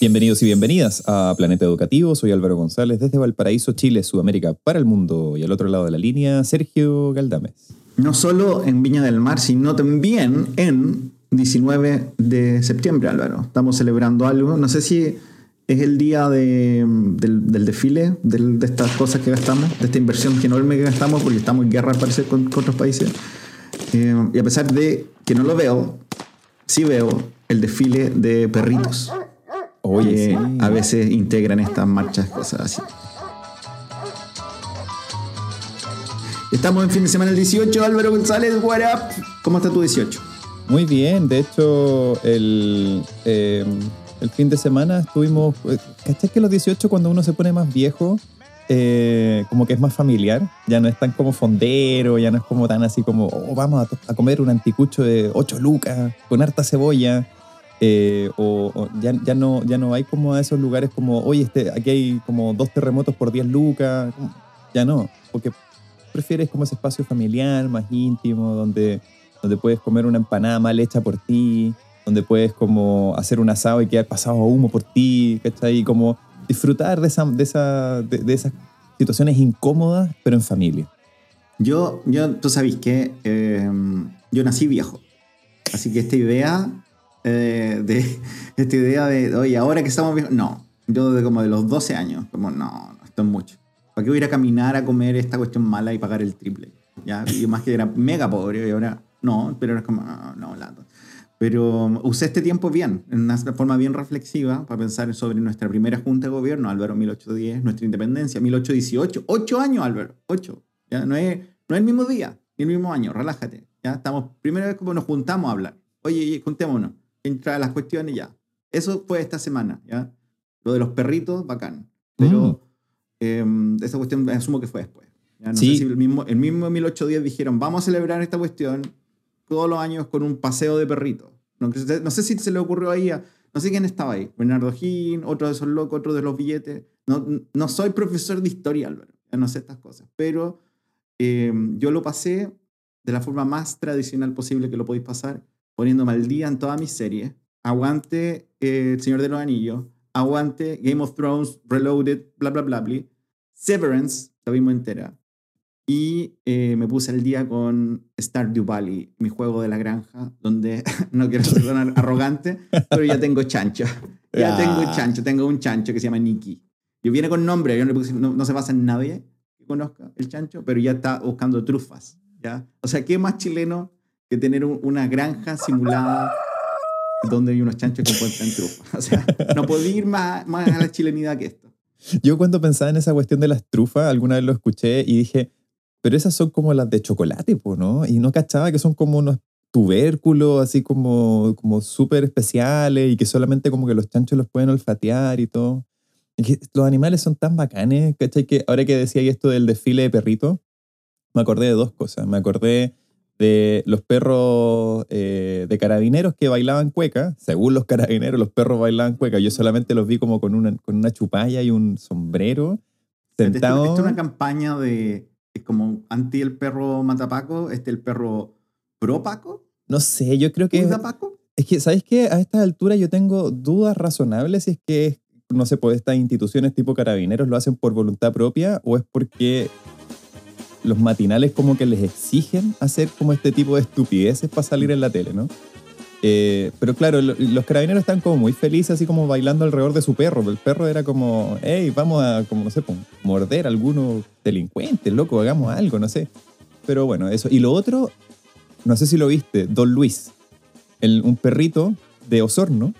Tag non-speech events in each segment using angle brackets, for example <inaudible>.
Bienvenidos y bienvenidas a Planeta Educativo. Soy Álvaro González desde Valparaíso, Chile, Sudamérica, para el mundo. Y al otro lado de la línea, Sergio Galdames. No solo en Viña del Mar, sino también en 19 de septiembre, Álvaro. Estamos celebrando algo. No sé si es el día del, desfile, de estas cosas que gastamos, de esta inversión enorme que gastamos, porque estamos en guerra, al parecer, con, otros países. Eh, y a pesar de que no lo veo, sí veo el desfile de perritos. Oye, a veces integran estas marchas, cosas así. Estamos en fin de semana el 18, Álvaro González, what up? ¿Cómo está tu 18? Muy bien, de hecho, el, em, el fin de semana estuvimos. Eh, ¿Cachai que los 18, cuando uno se pone más viejo, eh, como que es más familiar? Ya no es tan como fondero, ya no es como tan así como, oh, vamos a, a comer un anticucho de 8 lucas con harta cebolla eh, o, ya, ya, no, ya no hay como a esos lugares como, oye, este, aquí hay como dos terremotos por 10 lucas. Ya no, porque prefieres como ese espacio familiar, más íntimo, donde, donde puedes comer una empanada mal hecha por ti, donde puedes como hacer un asado y quedar pasado a humo por ti, ¿cachai? Y como disfrutar de, esa, de, esa, de, esas situaciones incómodas, pero en familia. Yo, yo tú sabes que eh, yo nací viejo, así que esta idea eh, de <laughs> esta idea de, oye, ahora que estamos viejos, no, yo de como de los 12 años, como, no, esto es mucho. ¿Para qué voy a ir a caminar a comer esta cuestión mala y pagar el triple? ¿Ya? Y más que era mega pobre y ahora no, pero era como, no, no, lato. Pero usé este tiempo bien, en una forma bien reflexiva, para pensar sobre nuestra primera junta de gobierno, Álvaro 1810, nuestra independencia, 1818, ocho años, Álvaro, ocho. ¿ya? No, es, no es el mismo día, ni el mismo año, relájate. ¿ya? Estamos, primera vez como nos juntamos a hablar. Oye, juntémonos entra las cuestiones ya. Eso fue esta semana, ¿ya? Lo de los perritos, bacán. Pero mm. em, esa cuestión asumo que fue después. No sé si el mismo, el mismo 1810 dijeron, vamos a celebrar esta cuestión todos los años con un paseo de perritos. No, no sé si se le ocurrió ahí a... No sé quién estaba ahí. Bernardo Gin, otro de esos locos, otro de los billetes. No, no soy profesor de historia, Álvaro. Ya no sé estas cosas. Pero em, yo lo pasé de la forma más tradicional posible que lo podéis pasar, poniéndome al día en todas mis series. Aguante eh, El Señor de los Anillos, aguante Game of Thrones, Reloaded, bla, bla, bla, bla. Severance, la vimos entera. Y eh, me puse al día con Stardew Valley, mi juego de la granja, donde <laughs> no quiero ser <laughs> arrogante, pero ya tengo chancho. Ya tengo chancho, tengo un chancho que se llama Nicky. Yo viene con nombre, yo no, no, se basa en nadie que conozca el chancho, pero ya está buscando trufas. ¿ya? O sea, ¿qué más chileno que tener una granja simulada donde hay unos chanchos que encuentran trufas. <laughs> O sea, no podía ir más, más a la chilenidad que esto. Yo cuando pensaba en esa cuestión de las trufas, alguna vez lo escuché y dije, pero esas son como las de chocolate, ¿no? Y no cachaba que son como unos tubérculos así como, como súper especiales y que solamente como que los chanchos los pueden olfatear y todo. los animales son tan bacanes, ¿cachai? Que ahora que decía esto del desfile de perritos, me acordé de dos cosas. Me acordé de los perros eh, de carabineros que bailaban cueca. Según los carabineros, los perros bailaban cueca. Yo solamente los vi como con una, con una chupalla y un sombrero. Sentado. Esta es una campaña de como anti el perro matapaco, este el perro pro Paco. No sé, yo creo que... Paco? Es que, ¿sabéis qué? A esta altura yo tengo dudas razonables si es que, no sé, pues estas instituciones tipo carabineros lo hacen por voluntad propia o es porque los matinales como que les exigen hacer como este tipo de estupideces para salir en la tele, ¿no? Eh, pero claro, los carabineros están como muy felices, así como bailando alrededor de su perro. El perro era como, hey, vamos a, como no sé, morder a algunos delincuentes, loco, hagamos algo, no sé. Pero bueno, eso. Y lo otro, no sé si lo viste, Don Luis, un perrito de Osorno,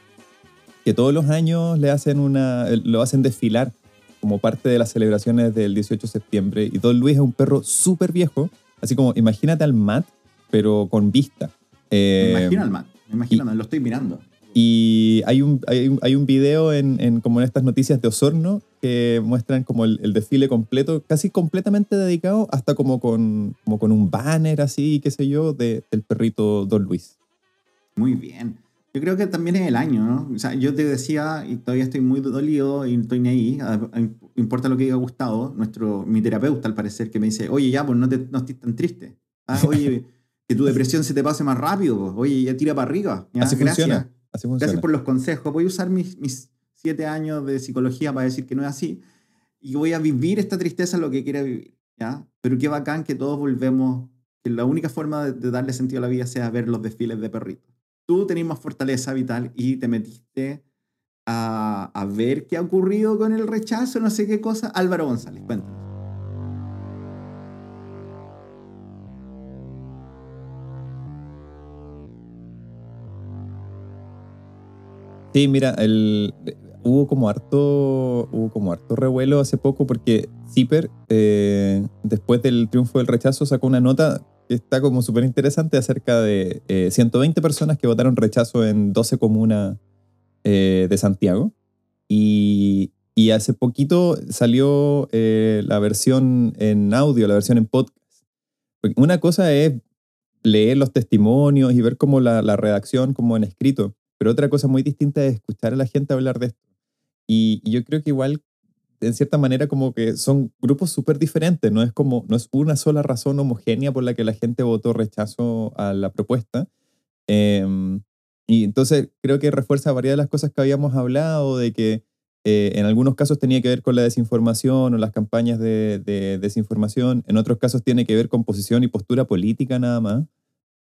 que todos los años le hacen una, lo hacen desfilar como parte de las celebraciones del 18 de septiembre. Y Don Luis es un perro súper viejo, así como imagínate al Matt, pero con vista. me eh, imagino al Matt, me imagino, lo estoy mirando. Y hay un, hay hay un video en, en, como en estas noticias de Osorno que muestran como el, el, desfile completo, casi completamente dedicado, hasta como con, como con un banner así, qué sé yo, de, del perrito Don Luis. Muy bien. Yo creo que también es el año, ¿no? O sea, yo te decía, y todavía estoy muy dolido y estoy ni ahí, importa lo que diga Gustavo, nuestro, mi terapeuta al parecer, que me dice, oye, ya, pues no, te, no estés tan triste. Ah, <laughs> oye, que tu depresión se te pase más rápido, pues. oye, ya tira para arriba. Así Gracias. funciona. Así funciona. Gracias por los consejos. Voy a usar mis, mis siete años de psicología para decir que no es así. Y voy a vivir esta tristeza lo que quiera vivir. ¿ya? Pero qué bacán que todos volvemos, que la única forma de, de darle sentido a la vida sea ver los desfiles de perritos. Tú tenés más fortaleza vital y te metiste a, a ver qué ha ocurrido con el rechazo, no sé qué cosa. Álvaro González, cuéntanos. Sí, mira, el, hubo como harto hubo como harto revuelo hace poco porque Zipper, eh, después del triunfo del rechazo, sacó una nota está como súper interesante acerca de eh, 120 personas que votaron rechazo en 12 comunas eh, de Santiago. Y, y, hace poquito salió eh, la versión en audio, la versión en podcast. Una cosa es leer los testimonios y ver como la, la redacción como en escrito. Pero otra cosa muy distinta es escuchar a la gente hablar de esto. Y, y yo creo que igual, en cierta manera, como que son grupos súper diferentes. No es como, no es una sola razón homogénea por la que la gente votó rechazo a la propuesta. Eh, y entonces creo que refuerza varias de las cosas que habíamos hablado, de que eh, en algunos casos tenía que ver con la desinformación o las campañas de, de desinformación. En otros casos tiene que ver con posición y postura política nada más.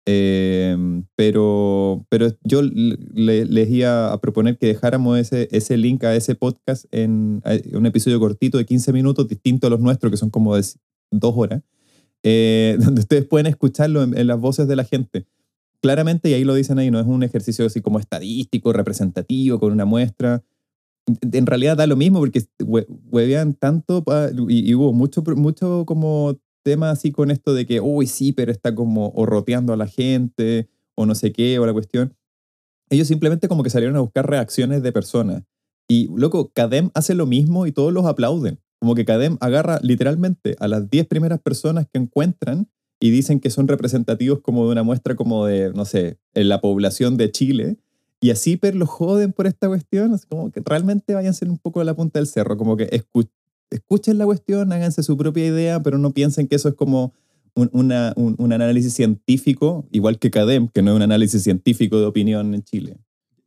Eh, pero, pero yo le, les iba a proponer que dejáramos ese, ese link a ese podcast en, un episodio cortito de 15 minutos, distinto a los nuestros, que son como de dos horas, eh, <laughs> donde ustedes pueden escucharlo en, las voces de la gente. Claramente, y ahí lo dicen ahí, no es un ejercicio así como estadístico, representativo, con una muestra. En realidad da lo mismo porque huevean tanto y, hubo mucho, mucho como tema así con esto de que, uy, sí, pero está como o roteando a la gente o no sé qué, o la cuestión. Ellos simplemente como que salieron a buscar reacciones de personas. Y, loco, Cadem hace lo mismo y todos los aplauden. Como que Cadem agarra literalmente a las 10 primeras personas que encuentran y dicen que son representativos como de una muestra como de, no sé, en la población de Chile. Y así pero lo joden por esta cuestión. Es como que realmente váyanse un poco a la punta del cerro. Como que escuchen la cuestión, háganse su propia idea, pero no piensen que eso es como un, una, un, un, análisis científico, igual que CADEM, que no es un análisis científico de opinión en Chile.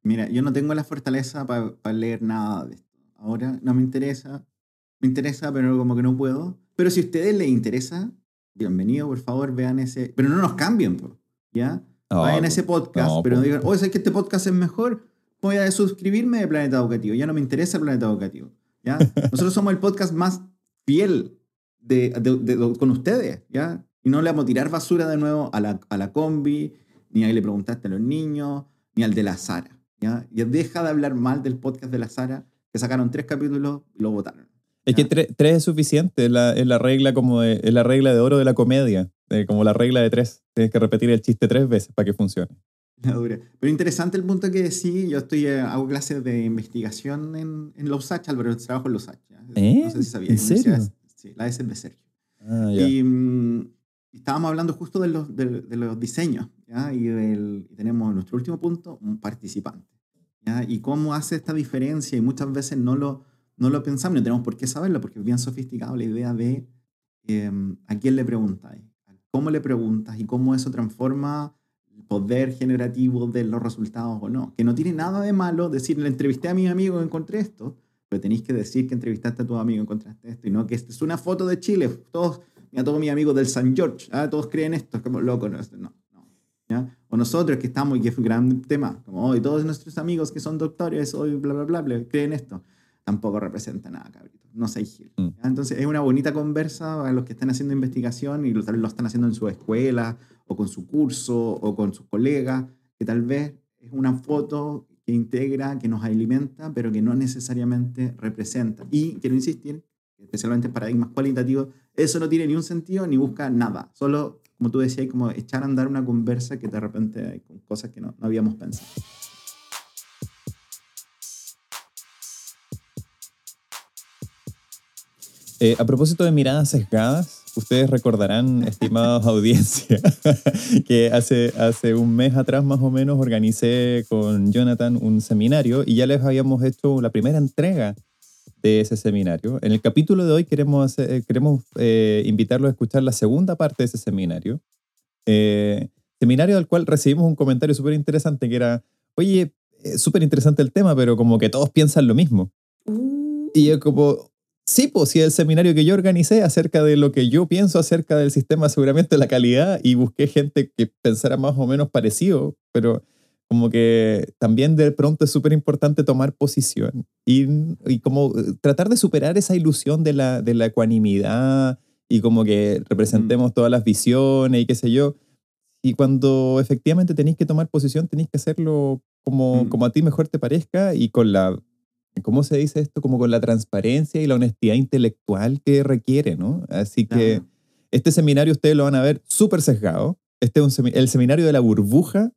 Mira, yo no tengo la fortaleza para pa leer nada de esto. Ahora no me interesa. Me interesa, pero como que no puedo. Pero si a ustedes les interesa, bienvenido, por favor, vean ese. Pero no nos cambien, ¿ya? No, Vayan a ese podcast, no, pero no digan, oye, ¿sabes que este podcast es mejor? Voy a suscribirme de Planeta Educativo. Ya no me interesa el Planeta Educativo. ¿Ya? Nosotros somos el podcast más fiel de, de, de, con ustedes, ¿ya? Y no le vamos a tirar basura de nuevo a la, a la combi, ni ahí le preguntaste a los niños, ni al de la Sara, ¿ya? Y deja de hablar mal del podcast de la Sara, que sacaron tres capítulos y lo votaron. Es que tres, tres, es suficiente, es la, es la regla como de, es la regla de oro de la comedia, eh, como la regla de tres. Tienes que repetir el chiste tres veces para que funcione. La dura. Pero interesante el punto que decís. Yo estoy, eh, hago clases de investigación en, en Lausach, Álvaro, trabajo en Lausach. ¿Eh? No sé si sabías. ¿En serio? Sí, la S de Sergio. Ah, ya. Y mm, estábamos hablando justo de los, de, de los diseños. ¿ya? Y, del, tenemos nuestro último punto, un participante. ¿ya? Y cómo hace esta diferencia. Y muchas veces no lo, no lo pensamos, no tenemos por qué saberlo, porque es bien sofisticado la idea de eh, a quién le preguntas, cómo le preguntas y cómo eso transforma poder generativo de los resultados o no. Que no tiene nada de malo decir, le entrevisté a mi amigo y encontré esto, pero tenéis que decir que entrevistaste a tu amigo y encontraste esto, y no que esta es una foto de Chile. Todos, mira, todos mis amigos del San George, ¿ah? todos creen esto, es como loco, no, no. ¿ya? O nosotros que estamos, y que es un gran tema, como hoy todos nuestros amigos que son doctores, hoy bla, bla, bla, bla, creen esto. Tampoco representa nada, cabrito. No sé, Gil. Mm. Entonces, es una bonita conversa a los que están haciendo investigación y lo, lo están haciendo en su escuela, o con su curso o con sus colegas, que tal vez es una foto que integra, que nos alimenta, pero que no necesariamente representa. Y quiero insistir, especialmente en paradigmas cualitativos, eso no tiene ni un sentido ni busca nada, solo, como tú decías, como echar a andar una conversa que de repente hay con cosas que no, no habíamos pensado. Eh, a propósito de miradas sesgadas, ustedes recordarán, <laughs> estimados audiencia, <laughs> que hace, hace un mes atrás más o menos organicé con Jonathan un seminario y ya les habíamos hecho la primera entrega de ese seminario. En el capítulo de hoy queremos, hacer- queremos eh, invitarlos a escuchar la segunda parte de ese seminario. Eh, seminario del cual recibimos un comentario súper interesante que era, oye, eh, súper interesante el tema, pero como que todos piensan lo mismo. Y yo como, sí, pues sí, el seminario que yo organicé acerca de lo que yo pienso acerca del sistema de aseguramiento de la calidad y busqué gente que pensara más o menos parecido, pero como que también de pronto es súper importante tomar posición y, y como eh, tratar de superar esa ilusión de la, de la ecuanimidad y como que representemos todas las visiones y qué sé yo. Y cuando efectivamente tenéis que tomar posición, tenéis que hacerlo como, Mm. como a ti mejor te parezca y con la, ¿cómo se dice esto? Como con la transparencia y la honestidad intelectual que requiere, ¿no? Así que este seminario ustedes lo van a ver súper sesgado. Este es un semi- el seminario de la burbuja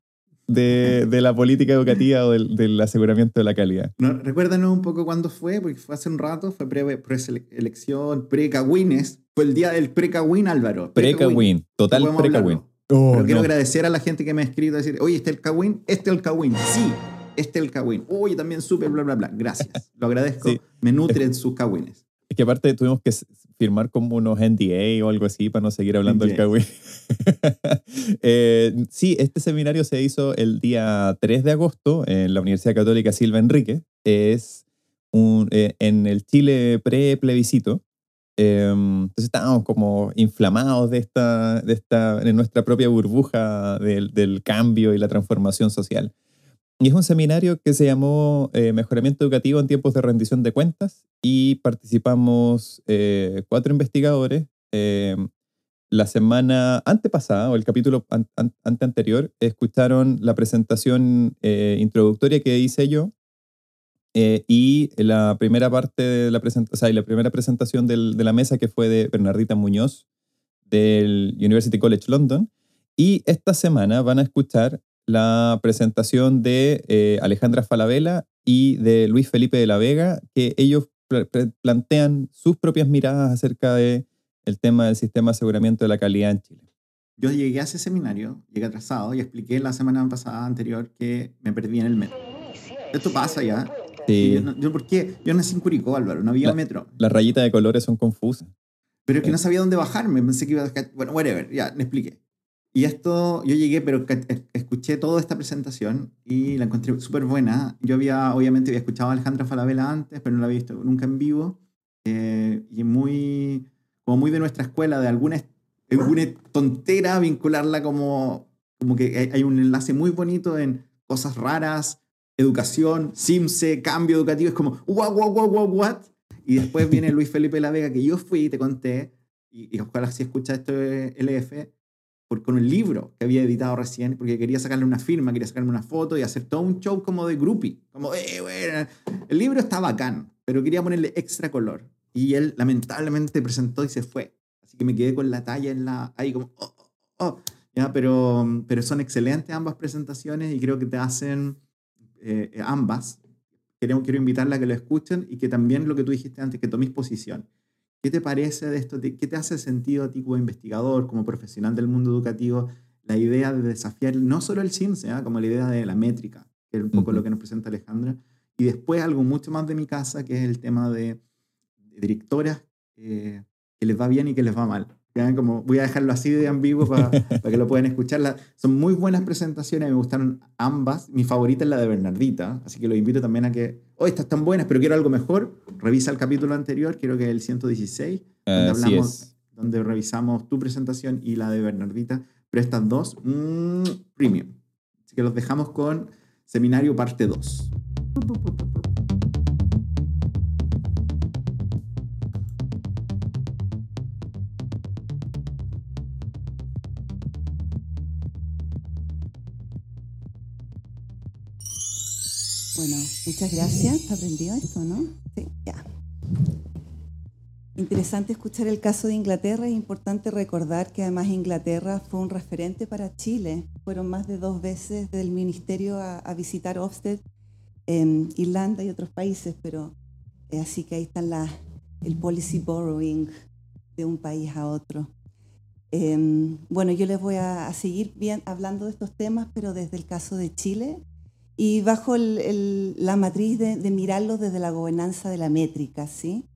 de, de la política educativa o del, del aseguramiento de la calidad. No, recuérdanos un poco cuándo fue, porque fue hace un rato, fue pre- pre-elección, pre-Cagüines. Fue el día del pre-Cagüín, Álvaro. Pre-Cawin, total Podemos pre-Cawin. Oh, Pero quiero no. agradecer a la gente que me ha escrito, decir, oye, ¿este es el Cagüín? Este es el Cagüín. Sí, este es el Cagüín. Oye, también súper, bla, bla, bla. Gracias. Lo agradezco. Sí. Me nutren sus Cagüines. Es que aparte tuvimos que firmar como unos NDA o algo así para no seguir hablando del NDA. Cawin. <laughs> Eh, sí, este seminario se hizo el día 3 de agosto en la Universidad Católica Silva Enrique. Es un, eh, en el Chile pre-plebiscito. Eh, entonces estábamos como inflamados de esta, de esta, en nuestra propia burbuja del, del cambio y la transformación social. Y es un seminario que se llamó eh, Mejoramiento Educativo en tiempos de rendición de cuentas y participamos eh, cuatro investigadores. eh, la semana antepasada, o el capítulo an- an- ante anterior, escucharon la presentación introductoria que hice yo y la primera parte de la presentación, o sea, y la primera presentación de la mesa que fue de Bernardita Muñoz del University College London. Y esta semana van a escuchar la presentación de eh, Alejandra Falabella y de Luis Felipe de la Vega, que ellos pla- pla- plantean sus propias miradas acerca de el tema del sistema de aseguramiento de la calidad en Chile. Yo llegué a ese seminario, llegué atrasado y expliqué la semana pasada anterior que me perdí en el metro. Esto pasa ya. Sí, Yo, no- yo, ¿Por qué? Yo nací en Curicó, Álvaro, no había La- metro. las rayitas de colores son confusas. Pero es que Sí. no sabía dónde bajarme, pensé que iba a. Bueno, whatever, ya, me expliqué. Y esto, yo llegué, pero escuché toda esta presentación y la encontré súper buena. Yo había, obviamente, había escuchado a Alejandra Falabella antes, pero no la había visto nunca en vivo. Eh, y muy, como muy de nuestra escuela, de alguna, alguna tontera, vincularla como, como que hay- un enlace muy bonito en cosas raras, educación, CIMSE, cambio educativo. Es como, wow, wow, wow, wow, what? Y después viene Luis Felipe La Vega, que yo fui y te conté, y, y ojalá si escucha esto de LF, por, con el libro que había editado recién, porque quería sacarle una firma, quería sacarme una foto y hacer todo un show como de groupie. Como, eh, bueno, el libro está bacán, pero quería ponerle extra color. Y él lamentablemente presentó y se fue. Así que me quedé con la talla en la, ahí como, oh, oh, oh. Ya, pero, pero son excelentes ambas presentaciones y creo que te hacen eh, ambas. Quiero, quiero invitarla a que lo escuchen y que también lo que tú dijiste antes, que tomes posición. ¿Qué te parece de esto? ¿Qué te hace sentido a ti como investigador, como profesional del mundo educativo, la idea de desafiar no solo el CIMSE, ¿ah? como la idea de la métrica, que es un poco Ujú. lo que nos presenta Alejandra, y después algo mucho más de mi casa, que es el tema de, de directoras eh, que les va bien y que les va mal. ¿Ya? Como voy a dejarlo así de ambiguo para <laughs> que lo puedan escuchar. La- son muy buenas presentaciones, me gustaron ambas. Mi favorita es la de Bernardita, así que los invito también a que, oh, estas están buenas, pero quiero algo mejor. Revisa el capítulo anterior, creo que es el 116, donde hablamos, donde revisamos tu presentación y la de Bernardita, pero estas dos, mm, premium. Así que los dejamos con Seminario Parte 2. Bueno, muchas gracias. ¿Está aprendido esto, no? Sí, ya. Interesante escuchar el caso de Inglaterra. Es importante recordar que además Inglaterra fue un referente para Chile. Fueron más de dos veces del ministerio a, a visitar Ofsted, en Irlanda y otros países, pero eh, así que ahí están las, el policy borrowing de un país a otro. Em, bueno, yo les voy a, seguir bien, hablando de estos temas, pero desde el caso de Chile y bajo la matriz de, de mirarlo desde la gobernanza de la métrica, ¿sí?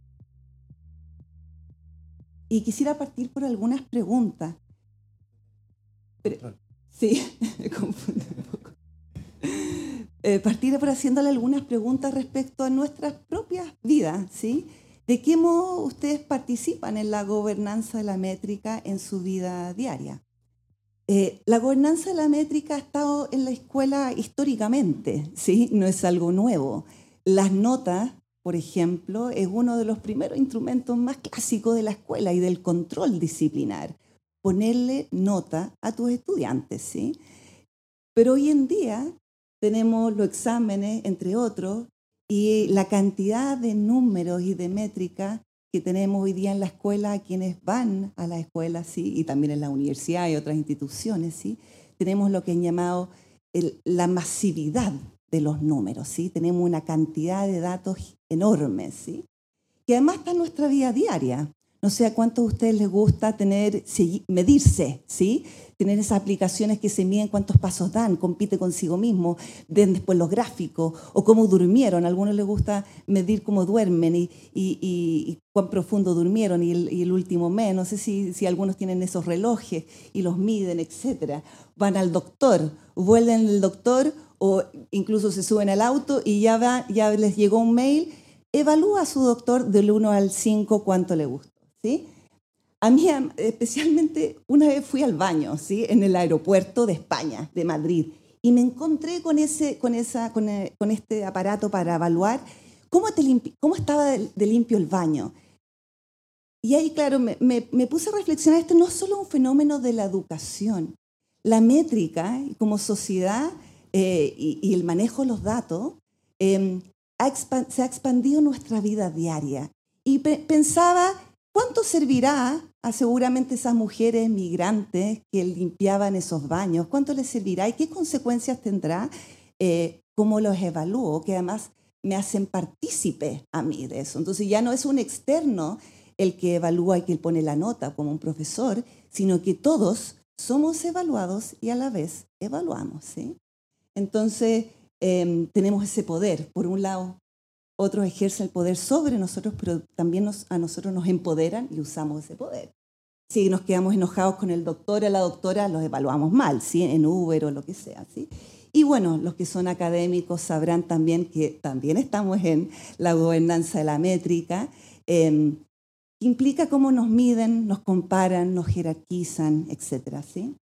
Y quisiera partir por algunas preguntas. sí, <laughs> me confunde un poco. Eh, partir por haciéndole algunas preguntas respecto a nuestras propias vidas, ¿sí? ¿De qué modo ustedes participan en la gobernanza de la métrica en su vida diaria? Eh, la gobernanza de la métrica ha estado en la escuela históricamente, ¿sí? No es algo nuevo. Las notas por ejemplo, es uno de los primeros instrumentos más clásicos de la escuela y del control disciplinar. Ponerle nota a tus estudiantes, ¿sí? Pero hoy en día tenemos los exámenes, entre otros, y la cantidad de números y de métricas que tenemos hoy día en la escuela, a quienes van a la escuela, ¿sí? y también en la universidad y otras instituciones, ¿sí? tenemos lo que han llamado la masividad de los números, ¿sí? Tenemos una cantidad de datos enormes, ¿sí? Que además está en nuestra vida diaria. No sé a cuántos de ustedes les gusta tener, medirse, ¿sí? Tener esas aplicaciones que se miden cuántos pasos dan, compite consigo mismo, ven después los gráficos, o cómo durmieron. A algunos les gusta medir cómo duermen y, cuán profundo durmieron y el, último mes. No sé si, si algunos tienen esos relojes y los miden, etc. Van al doctor, vuelven al doctor o incluso se suben al auto y ya, ya les llegó un mail, evalúa a su doctor del 1 al 5 cuánto le gusta. ¿sí? A mí especialmente una vez fui al baño ¿sí? en el aeropuerto de España, de Madrid, y me encontré con, ese, con, esa, con, eh, con este aparato para evaluar cómo, te cómo estaba de, limpio el baño. Y ahí, claro, me, me, me, puse a reflexionar, esto no es solo un fenómeno de la educación. La métrica, como sociedad, eh, y, el manejo de los datos, em, se ha expandido nuestra vida diaria. Y pensaba, ¿cuánto servirá a seguramente esas mujeres migrantes que limpiaban esos baños? ¿Cuánto les servirá y qué consecuencias tendrá? Eh, ¿Cómo los evalúo? Que además me hacen partícipe a mí de eso. Entonces ya no es un externo el que evalúa y que pone la nota como un profesor, sino que todos somos evaluados y a la vez evaluamos. Entonces, em, tenemos ese poder. Por un lado, otros ejercen el poder sobre nosotros, pero también a nosotros nos empoderan y usamos ese poder. Si nos quedamos enojados con el doctor o la doctora, los evaluamos mal, ¿sí? en Uber o lo que sea. ¿sí? Y bueno, los que son académicos sabrán también que también estamos en la gobernanza de la métrica, eh, que implica cómo nos miden, nos comparan, nos jerarquizan, etc. ¿sí?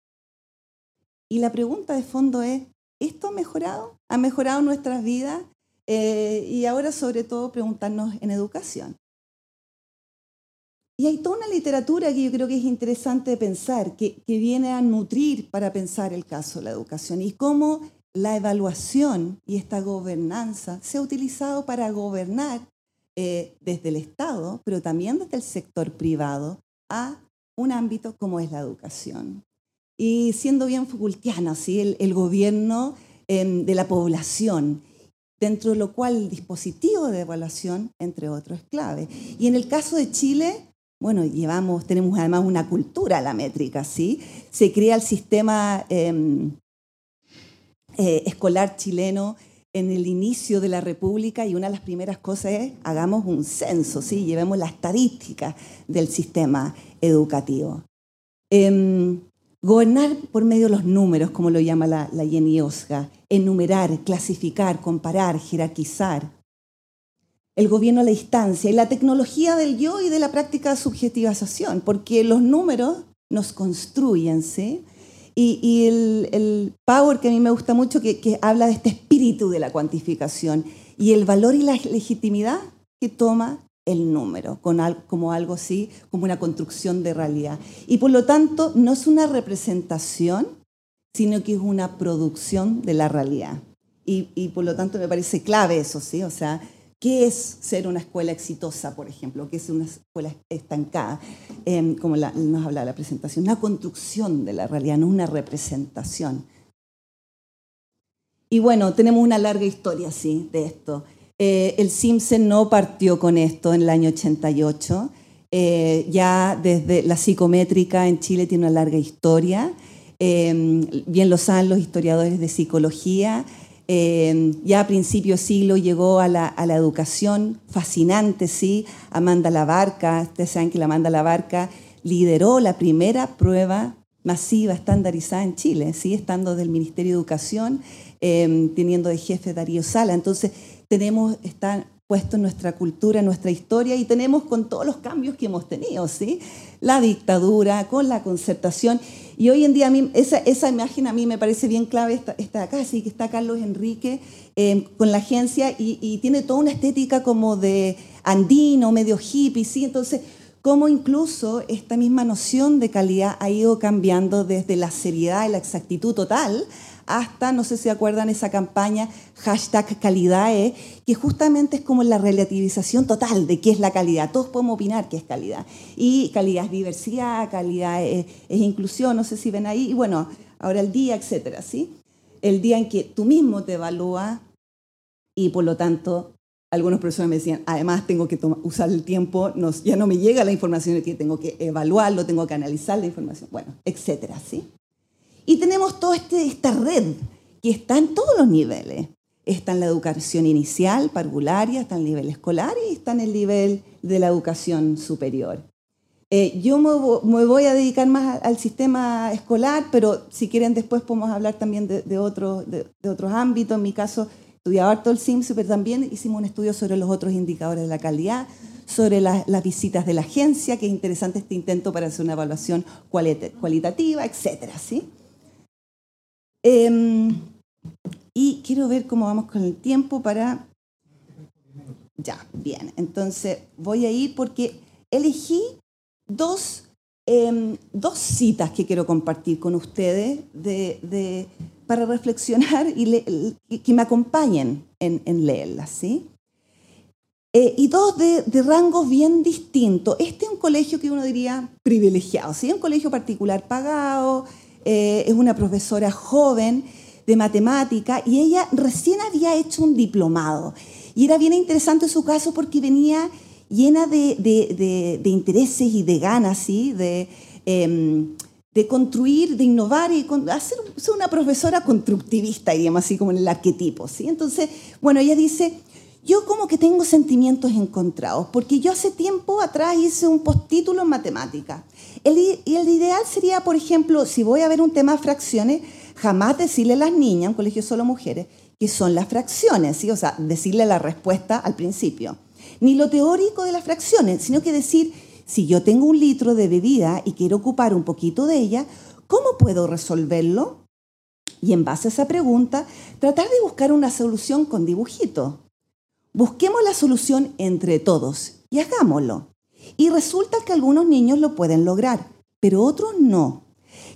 Y la pregunta de fondo es, ¿Esto ha mejorado? ¿Ha mejorado nuestras vidas? Eh, y ahora sobre todo preguntarnos en educación. Y hay toda una literatura que yo creo que es interesante pensar, que, viene a nutrir para pensar el caso de la educación y cómo la evaluación y esta gobernanza se ha utilizado para gobernar eh, desde el Estado, pero también desde el sector privado, a un ámbito como es la educación y siendo bien Foucaultiana, ¿sí? el, gobierno em, de la población, dentro de lo cual el dispositivo de evaluación, entre otros, es clave. Y en el caso de Chile, bueno, llevamos, tenemos además una cultura la métrica, ¿sí? Se crea el sistema em, eh, escolar chileno en el inicio de la República y una de las primeras cosas es hagamos un censo, ¿sí? llevemos la estadística del sistema educativo. Em, Gobernar por medio de los números, como lo llama la, la Jenny Osga, enumerar, clasificar, comparar, jerarquizar. El gobierno a la distancia y la tecnología del yo y de la práctica de subjetivización, porque los números nos construyen, ¿sí? Y, el, power que a mí me gusta mucho, que, que habla de este espíritu de la cuantificación y el valor y la legitimidad que toma el número, como algo así, como una construcción de realidad. Y por lo tanto, no es una representación, sino que es una producción de la realidad. Y, por lo tanto me parece clave eso, ¿sí? O sea, ¿qué es ser una escuela exitosa, por ejemplo? ¿Qué es una escuela estancada? Em, como nos habla la presentación, una construcción de la realidad, no una representación. Y bueno, tenemos una larga historia, sí, de esto. Eh, el Simpson no partió con esto en el año 88. Eh, ya desde la psicométrica en Chile tiene una larga historia. bien lo saben los historiadores de psicología. ya a principio siglo llegó a la, a la, educación, fascinante, ¿sí? Amanda Labarca, ustedes saben que la Amanda Labarca lideró la primera prueba masiva, estandarizada en Chile, ¿sí? estando del Ministerio de Educación, em, teniendo de jefe Darío Sala. Entonces, tenemos, está puesto en nuestra cultura, en nuestra historia, y tenemos con todos los cambios que hemos tenido, ¿sí? La dictadura, con la concertación. Y hoy en día, a mí, esa, esa imagen a mí me parece bien clave, está, acá, sí, que está Carlos Enrique em, con la agencia, y, y tiene toda una estética como de andino, medio hippie, ¿sí? Entonces, cómo incluso esta misma noción de calidad ha ido cambiando desde la seriedad y la exactitud total hasta, no sé si acuerdan esa campaña, hashtag calidad, que justamente es como la relativización total de qué es la calidad. Todos podemos opinar qué es calidad. Y calidad es diversidad, calidad es, inclusión, no sé si ven ahí. Y bueno, ahora el día, etcétera, ¿sí? El día en que tú mismo te evalúas y por lo tanto algunos profesores me decían, además tengo que usar el tiempo, ya no me llega la información, que tengo que evaluarlo, tengo que analizar la información, bueno, etcétera, ¿sí? Y tenemos toda este, esta red que está en todos los niveles. Está en la educación inicial, parvularia, está en el nivel escolar y está en el nivel de la educación superior. Eh, yo me, voy a dedicar más al sistema escolar, pero si quieren después podemos hablar también de, otros ámbitos. En mi caso, estudiaba harto el SIMS, pero también hicimos un estudio sobre los otros indicadores de la calidad, sobre las visitas de la agencia, que es interesante este intento para hacer una evaluación cualitativa, etc. ¿sí? Em, y quiero ver cómo vamos con el tiempo para... Ya, bien. Entonces voy a ir porque elegí dos, em, dos citas que quiero compartir con ustedes de para reflexionar y que me acompañen en, leerlas. ¿sí? Eh, y dos de, rangos bien distintos. Este es un colegio que uno diría privilegiado, ¿sí? un colegio particular pagado, eh, es una profesora joven de matemática y ella recién había hecho un diplomado. Y era bien interesante su caso porque venía llena de, intereses y de ganas, ¿sí? de, em, de construir, de innovar y hacer, ser una profesora constructivista, diríamos así como en el arquetipo. ¿sí? Entonces, bueno, ella dice, yo como que tengo sentimientos encontrados, porque yo hace tiempo atrás hice un postítulo en matemática. Y el ideal sería, por ejemplo, si voy a ver un tema de fracciones, jamás decirle a las niñas, un colegio solo mujeres, que son las fracciones, ¿sí? o sea, decirle la respuesta al principio. Ni lo teórico de las fracciones, sino que decir, si yo tengo un litro de bebida y quiero ocupar un poquito de ella, ¿cómo puedo resolverlo? Y en base a esa pregunta, tratar de buscar una solución con dibujito. Busquemos la solución entre todos y hagámoslo. Y resulta que algunos niños lo pueden lograr, pero otros no.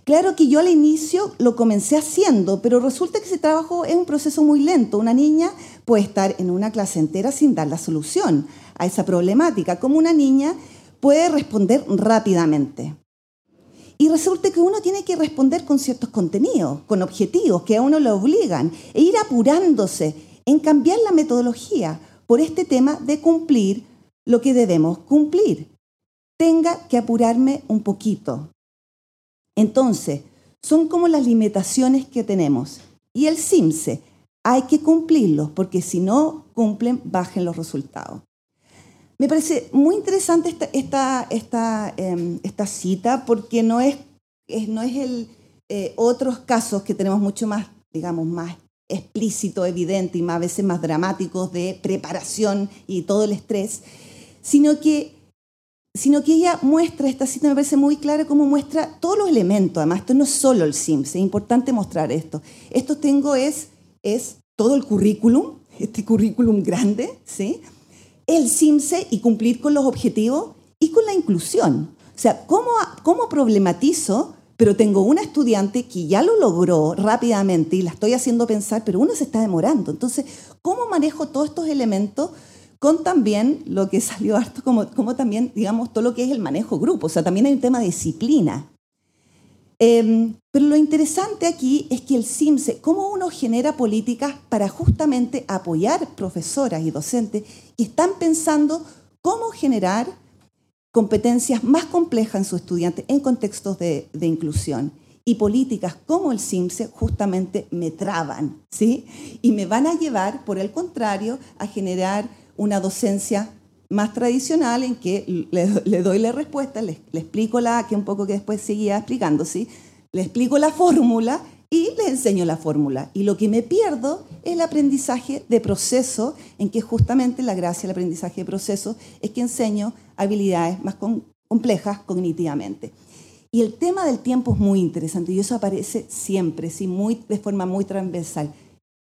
Claro que yo al inicio lo comencé haciendo, pero resulta que ese trabajo es un proceso muy lento. Una niña puede estar en una clase entera sin dar la solución a esa problemática, como una niña puede responder rápidamente. Y resulta que uno tiene que responder con ciertos contenidos, con objetivos que a uno le obligan, e ir apurándose en cambiar la metodología por este tema de cumplir lo que debemos cumplir. Tenga que apurarme un poquito. Entonces, son como las limitaciones que tenemos. Y el CIMSE, hay que cumplirlos, porque si no cumplen, bajen los resultados. Me parece muy interesante esta, esta, em, esta, cita porque no es, no es el eh, otros casos que tenemos mucho más, digamos, más explícito, evidente y más a veces más dramáticos de preparación y todo el estrés, sino que, sino que ella muestra, esta cita me parece muy clara como muestra todos los elementos, además esto no es solo el SIMS, es importante mostrar esto. Esto tengo es, es todo el currículum, <laughs> este currículum grande, ¿sí? el CIMSE y cumplir con los objetivos y con la inclusión. O sea, ¿cómo, cómo problematizo, pero tengo una estudiante que ya lo logró rápidamente y la estoy haciendo pensar, pero uno se está demorando? Entonces, ¿cómo manejo todos estos elementos? Con también lo que <laughs> salió harto, como, también, digamos, todo lo que es el manejo grupo. O sea, también hay un tema de disciplina. Em, pero lo interesante aquí es que el CIMSE, cómo uno genera políticas para justamente apoyar profesoras y docentes que están pensando cómo generar competencias más complejas en sus estudiantes en contextos de, inclusión. Y políticas como el CIMSE justamente me traban, ¿sí? Y me van a llevar, por el contrario, a generar una docencia más tradicional en que le, doy la respuesta, le, explico la, que un poco que después seguía explicando, ¿sí? Le explico la fórmula y le enseño la fórmula. Y lo que me pierdo es el aprendizaje de proceso, en que justamente la gracia del aprendizaje de proceso es que enseño habilidades más complejas cognitivamente. Y el tema del tiempo es muy interesante y eso aparece siempre, ¿sí? muy, de forma muy transversal.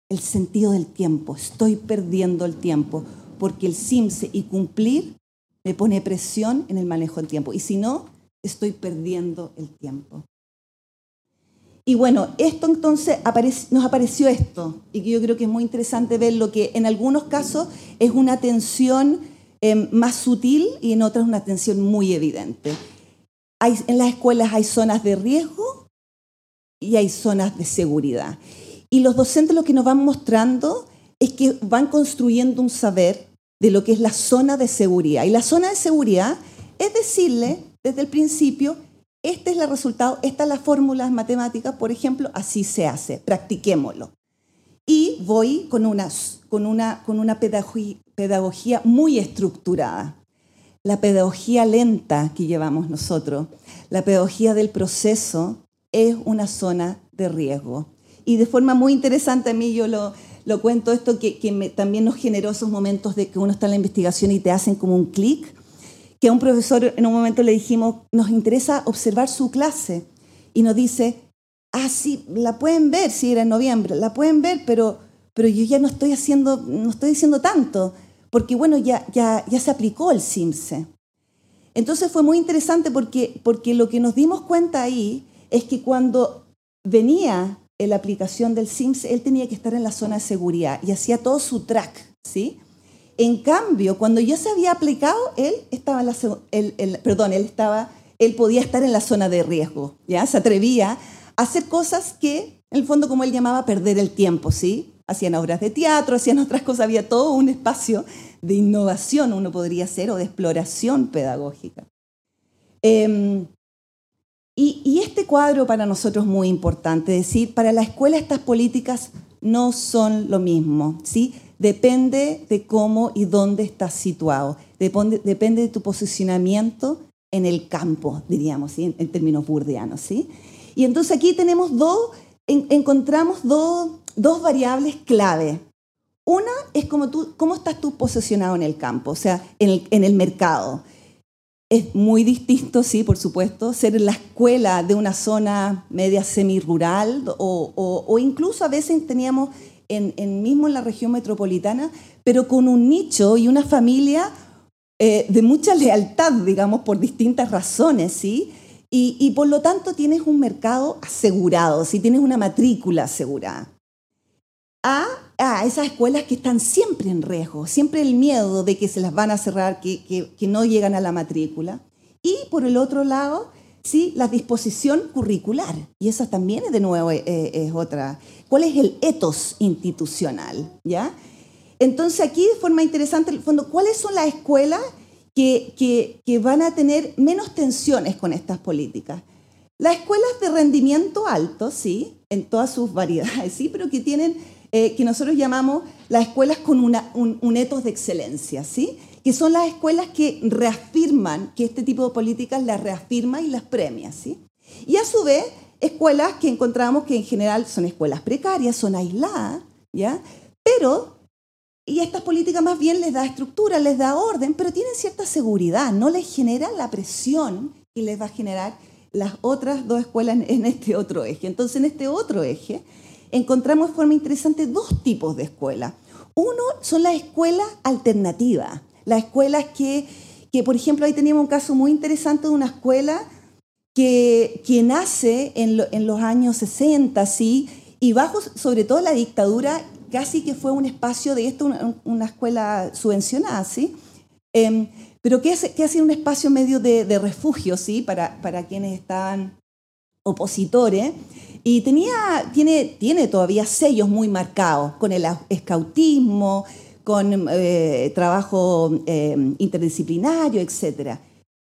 El sentido del tiempo. Estoy perdiendo el tiempo porque el SIMSE y cumplir me pone presión en el manejo del tiempo. Y si no, estoy perdiendo el tiempo. Y bueno, esto entonces nos apareció esto, y que yo creo que es muy interesante ver lo que en algunos casos es una tensión em, más sutil y en otras una tensión muy evidente. Hay, en las escuelas hay zonas de riesgo y hay zonas de seguridad. Y los docentes lo que nos van mostrando es que van construyendo un saber de lo que es la zona de seguridad. Y la zona de seguridad es decirle desde el principio este es el resultado, estas las fórmulas matemáticas, por ejemplo, así se hace, practiquémoslo. Y voy con una, con una, con una pedagogía muy estructurada. La pedagogía lenta que llevamos nosotros, la pedagogía del proceso, es una zona de riesgo. Y de forma muy interesante a mí yo lo, lo cuento esto que, que también nos generó esos momentos de que uno está en la investigación y te hacen como un clic que a un profesor en un momento le dijimos, nos interesa observar su clase. Y nos dice, ah, sí, la pueden ver, si era en noviembre, la pueden ver, pero, pero yo ya no estoy haciendo, no estoy diciendo tanto, porque bueno, ya, ya, ya se aplicó el CIMSE. Entonces fue muy interesante porque, porque lo que nos dimos cuenta ahí es que cuando venía la aplicación del CIMSE, él tenía que estar en la zona de seguridad y hacía todo su track, ¿sí? En cambio, cuando ya se había aplicado, él estaba en la, perdón, él estaba, él podía estar en la zona de riesgo, ya se atrevía a hacer cosas que, en el fondo, como él llamaba, perder el tiempo, sí. Hacían obras de teatro, hacían otras cosas, había todo un espacio de innovación, uno podría ser, o de exploración pedagógica. Em, y, este cuadro para nosotros es muy importante, decir, para la escuela estas políticas no son lo mismo, ¿sí? depende de cómo y dónde estás situado, depende, depende de tu posicionamiento en el campo, diríamos, en, términos burdianos. ¿sí? Y entonces aquí tenemos dos, encontramos dos, variables clave. Una es cómo, tú, cómo estás tú posicionado en el campo, o sea, en el, mercado. Es muy distinto, sí, por supuesto, ser en la escuela de una zona media semi-rural o, o, incluso a veces teníamos en, mismo en la región metropolitana, pero con un nicho y una familia eh, de mucha lealtad, digamos, por distintas razones, ¿sí? Y, por lo tanto tienes un mercado asegurado, ¿sí? Tienes una matrícula asegurada. A, a, esas escuelas que están siempre en riesgo, siempre el miedo de que se las van a cerrar, que, que, no llegan a la matrícula. Y por el otro lado, ¿sí? la disposición curricular. Y esa también, de nuevo, eh, es otra cuál es el etos institucional, ¿ya? Entonces aquí de forma interesante, en el fondo, ¿cuáles son las escuelas que, que, van a tener menos tensiones con estas políticas? Las escuelas de rendimiento alto, sí, en todas sus variedades, <laughs> sí, pero que tienen, eh, que nosotros llamamos las escuelas con una, un, un etos de excelencia, sí, que son las escuelas que reafirman, que este tipo de políticas las reafirma y las premia, sí. Y a su vez, escuelas que encontramos que en general son escuelas precarias, son aisladas, ¿ya? Pero, y estas políticas más bien les da estructura, les da orden, pero tienen cierta seguridad, no les genera la presión que les va a generar las otras dos escuelas en este otro eje. Entonces, en este otro eje, encontramos de forma interesante dos tipos de escuelas. Uno son las escuelas alternativas, las escuelas que, que, por ejemplo, ahí teníamos un caso muy interesante de una escuela que, nace en, los años 60, ¿sí? y bajo sobre todo la dictadura, casi que fue un espacio de esto, una, escuela subvencionada, ¿sí? Em, pero que, que ha sido un espacio medio de, refugio ¿sí? para, para quienes estaban opositores. Y tenía, tiene, tiene todavía sellos muy marcados con el escautismo, con eh, trabajo eh, interdisciplinario, etc.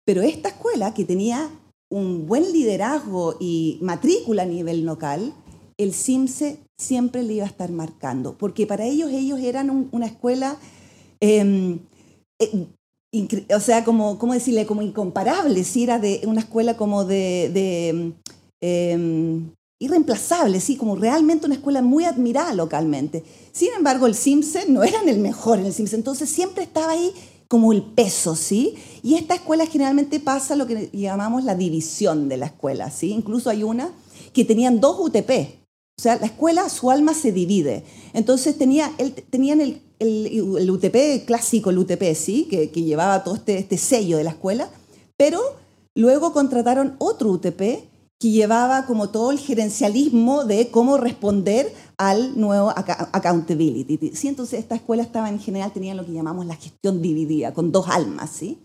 Pero esta escuela, que tenía un buen liderazgo y matrícula a nivel local, el CIMSE siempre le iba a estar marcando, porque para ellos ellos eran una escuela, em, eh, o sea, como, ¿cómo decirle? Como incomparable, si era de una escuela como de, em, irreemplazable, sí, como realmente una escuela muy admirada localmente. Sin embargo, el CIMSE no era el mejor en el CIMSE, entonces siempre estaba ahí como el peso, ¿sí? Y esta escuela generalmente pasa lo que llamamos la división de la escuela, ¿sí? Incluso hay una que tenían dos UTP, o sea, la escuela, su alma se divide. Entonces tenía, tenían el, el, UTP clásico, el UTP, ¿sí? Que, llevaba todo este, este sello de la escuela, pero luego contrataron otro UTP que llevaba como todo el gerencialismo de cómo responder al nuevo accountability. ¿sí? Entonces esta escuela estaba en general, tenían lo que llamamos la gestión dividida, con dos almas. ¿sí?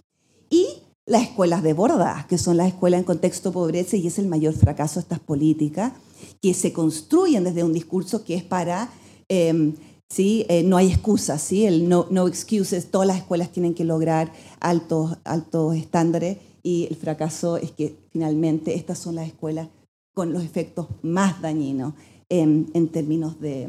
Y las escuelas de bordas, que son las escuelas en contexto pobreza, y es el mayor fracaso de estas políticas, que se construyen desde un discurso que es para, em, ¿sí? Eh, no hay excusas, ¿sí? el no, no, excuses, todas las escuelas tienen que lograr altos, altos estándares y el fracaso es que finalmente estas son las escuelas con los efectos más dañinos en, en términos de,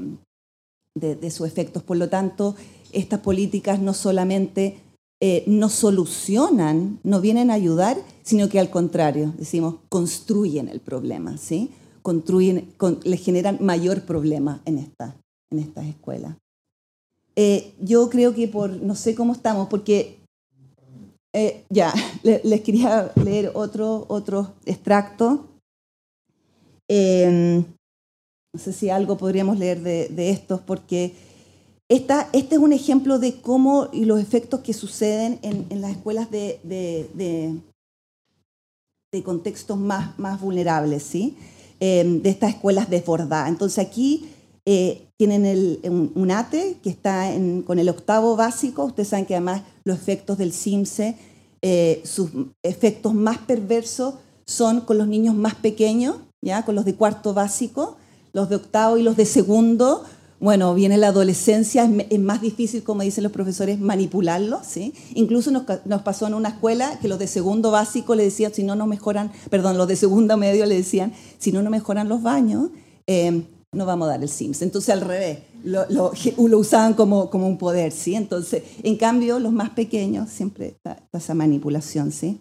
de, sus efectos. Por lo tanto, estas políticas no solamente eh, no solucionan, no vienen a ayudar, sino que al contrario, decimos, construyen el problema, ¿sí? Construyen, le generan mayor problema en, esta, en estas escuelas. Eh, yo creo que por, no sé cómo estamos, porque eh, ya, <laughs> les quería leer otro, otro extracto. no sé si algo podríamos leer de, de estos, porque esta, este es un ejemplo de cómo y los efectos que suceden en, las escuelas de, de, contextos más, más vulnerables, ¿sí? Em, de estas escuelas desbordadas. Entonces aquí eh, tienen el, un, ATE que está con el octavo básico. Ustedes saben que además los efectos del CIMSE, eh, sus efectos más perversos son con los niños más pequeños, ¿ya? con los de cuarto básico, los de octavo y los de segundo bueno, viene la adolescencia, es, más difícil, como dicen los profesores, manipularlo, ¿sí? Incluso nos, pasó en una escuela que los de segundo básico le decían, si no no mejoran, perdón, los de segundo medio le decían, si no no mejoran los baños, eh, no vamos a dar el SIMS. Entonces, al revés, lo, usaban como, como, un poder, ¿sí? Entonces, en cambio, los más pequeños siempre está, esa manipulación, ¿sí?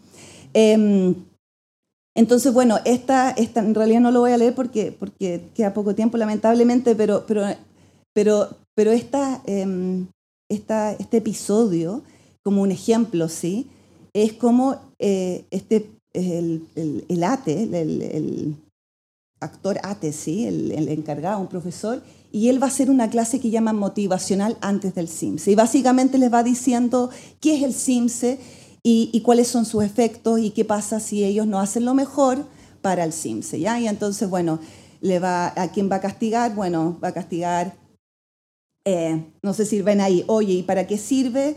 Em, entonces, bueno, esta, esta en realidad no lo voy a leer porque, porque queda poco tiempo, lamentablemente, pero, pero pero, pero em, esta, este episodio, como un ejemplo, ¿sí? Es como eh, este, el, el, ATE, el, actor ATE, ¿sí? El, encargado, un profesor, y él va a hacer una clase que llama motivacional antes del CIMSE. Y básicamente les va diciendo qué es el CIMSE y, cuáles son sus efectos y qué pasa si ellos no hacen lo mejor para el CIMSE. ¿ya? Y entonces, bueno, le va, ¿a quién va a castigar? Bueno, va a castigar eh, no sé si ven ahí, oye, ¿y para qué sirve?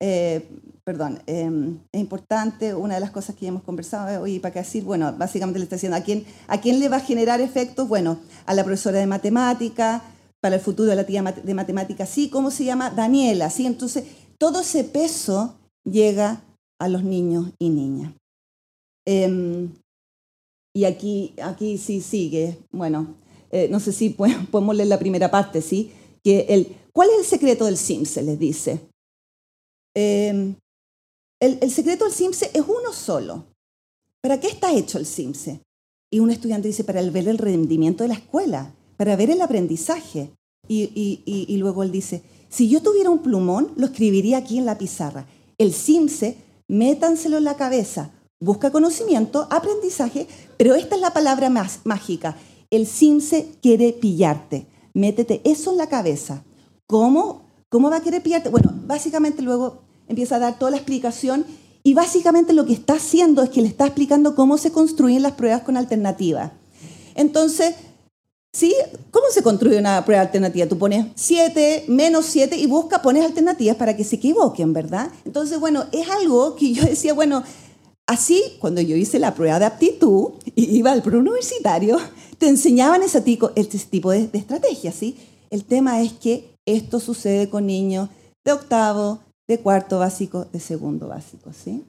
Eh, perdón, em, es importante, una de las cosas que ya hemos conversado, oye, ¿para qué sirve? Bueno, básicamente le está diciendo, ¿a quién, ¿a quién le va a generar efectos? Bueno, a la profesora de matemática, para el futuro de la tía de matemática, sí, ¿cómo se llama? Daniela, ¿sí? Entonces, todo ese peso llega a los niños y niñas. Em, y aquí, aquí sí sigue, bueno, eh, no sé si <laughs> podemos leer la primera parte, ¿sí? el, ¿cuál es el secreto del CIMSE? Les dice. Em, el, secreto del CIMSE es uno solo. ¿Para qué está hecho el CIMSE? Y un estudiante dice, para ver el rendimiento de la escuela, para ver el aprendizaje. Y, luego él dice, si yo tuviera un plumón, lo escribiría aquí en la pizarra. El CIMSE, métanselo en la cabeza. Busca conocimiento, aprendizaje, pero esta es la palabra más mágica. El CIMSE quiere pillarte métete eso en la cabeza. ¿Cómo, cómo va a querer pillarte? Bueno, básicamente luego empieza a dar toda la explicación y básicamente lo que está haciendo es que le está explicando cómo se construyen las pruebas con alternativa. Entonces, ¿sí? ¿Cómo se construye una prueba alternativa? Tú pones 7, menos 7 y busca, pones alternativas para que se equivoquen, ¿verdad? Entonces, bueno, es algo que yo decía, bueno, Así, cuando yo hice la prueba de aptitud y iba al preuniversitario, te enseñaban ese tipo, este tipo de, de estrategias, ¿sí? El tema es que esto sucede con niños de octavo, de cuarto básico, de segundo básico, ¿sí?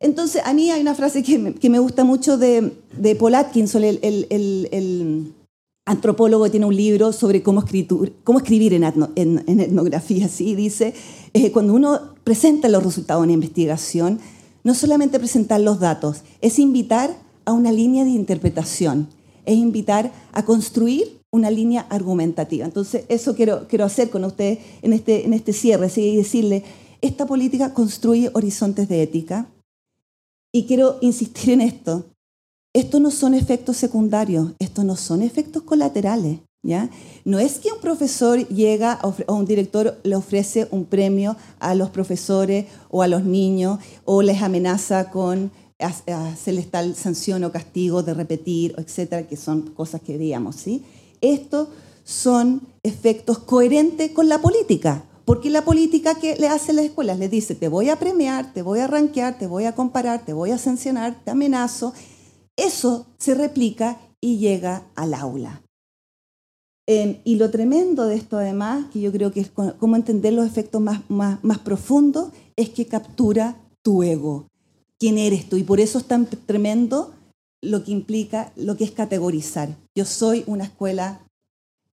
Entonces, a mí hay una frase que me, que me gusta mucho de, de Paul Atkinson, el, el, el, antropólogo que tiene un libro sobre cómo, escritur, cómo escribir en, en, en, etnografía. ¿sí? Dice, eh, cuando uno presenta los resultados de una investigación, no solamente presentar los datos, es invitar a una línea de interpretación, es invitar a construir una línea argumentativa. Entonces, eso quiero, quiero hacer con ustedes en este, en este cierre, ¿sí? y decirle, esta política construye horizontes de ética, y quiero insistir en esto. Estos no son efectos secundarios, estos no son efectos colaterales. ¿ya? No es que un profesor llega o un director le ofrece un premio a los profesores o a los niños o les amenaza con hacerles tal sanción o castigo de repetir, etcétera, que son cosas que veíamos. ¿sí? Estos son efectos coherentes con la política. Porque la política que le hace las escuelas le dice, te voy a premiar, te voy a rankear, te voy a comparar, te voy a sancionar, te amenazo. Eso se replica y llega al aula. Eh, y lo tremendo de esto además, que yo creo que es cómo entender los efectos más, más, más profundos, es que captura tu ego. ¿Quién eres tú? Y por eso es tan tremendo lo que implica, lo que es categorizar. Yo soy una escuela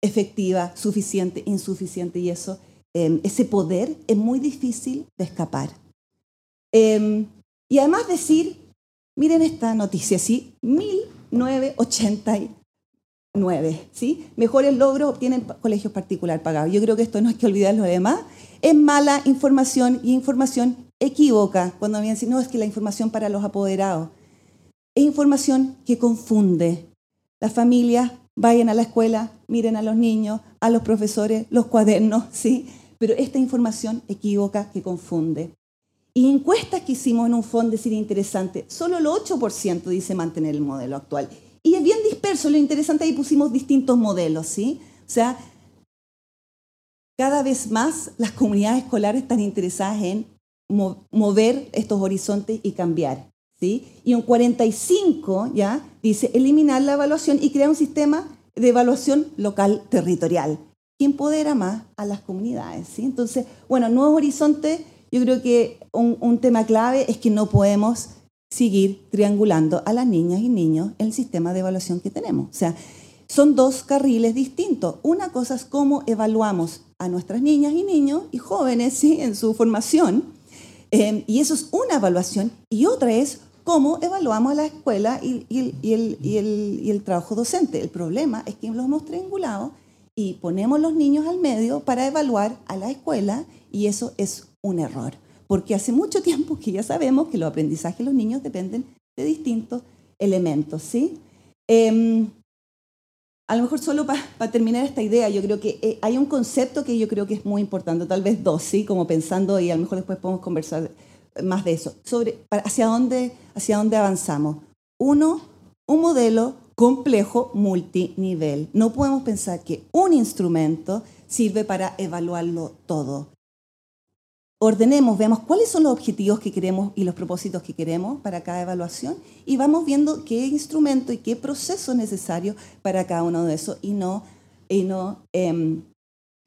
efectiva, suficiente, insuficiente, y eso Em, ese poder es muy difícil de escapar. Em, y además decir, miren esta noticia, ¿sí? 1989, ¿sí? Mejores logros obtienen colegios particular pagados. Yo creo que esto no hay que olvidar lo demás. Es mala información y información equivoca cuando me dicen, no, es que la información para los apoderados. Es información que confunde. Las familias vayan a la escuela, miren a los niños, a los profesores, los cuadernos, <laughs> ¿sí? pero esta información equivoca que confunde. Y encuestas que hicimos en un fondo decir interesante, solo el 8% dice mantener el modelo actual. Y es bien disperso, lo interesante ahí pusimos distintos modelos, ¿sí? O sea, cada vez más las comunidades escolares están interesadas en mover estos horizontes y cambiar, ¿sí? Y un 45 ya dice eliminar la evaluación y crear un sistema de evaluación local territorial que empodera más a las comunidades. ¿sí? Entonces, bueno, Nuevos Horizontes, yo creo que un, tema clave es que no podemos seguir triangulando a las niñas y niños en el sistema de evaluación que tenemos. O sea, son dos carriles distintos. Una cosa es cómo evaluamos a nuestras niñas y niños y jóvenes ¿sí? en su formación, eh, y eso es una evaluación, y otra es cómo evaluamos a la escuela y, el, trabajo docente. El problema es que los hemos triangulado y ponemos los niños al medio para evaluar a la escuela y eso es un error, porque hace mucho tiempo que ya sabemos que los aprendizajes de los niños dependen de distintos elementos, ¿sí? Eh, a lo mejor solo para pa terminar esta idea, yo creo que eh, hay un concepto que yo creo que es muy importante, tal vez dos, ¿sí? Como pensando, y a lo mejor después podemos conversar más de eso, sobre hacia dónde, hacia dónde avanzamos. Uno, un modelo complejo multinivel. No podemos pensar que un instrumento sirve para evaluarlo todo. Ordenemos, veamos cuáles son los objetivos que queremos y los propósitos que queremos para cada evaluación y vamos viendo qué instrumento y qué proceso es necesario para cada uno de esos y no, y no eh,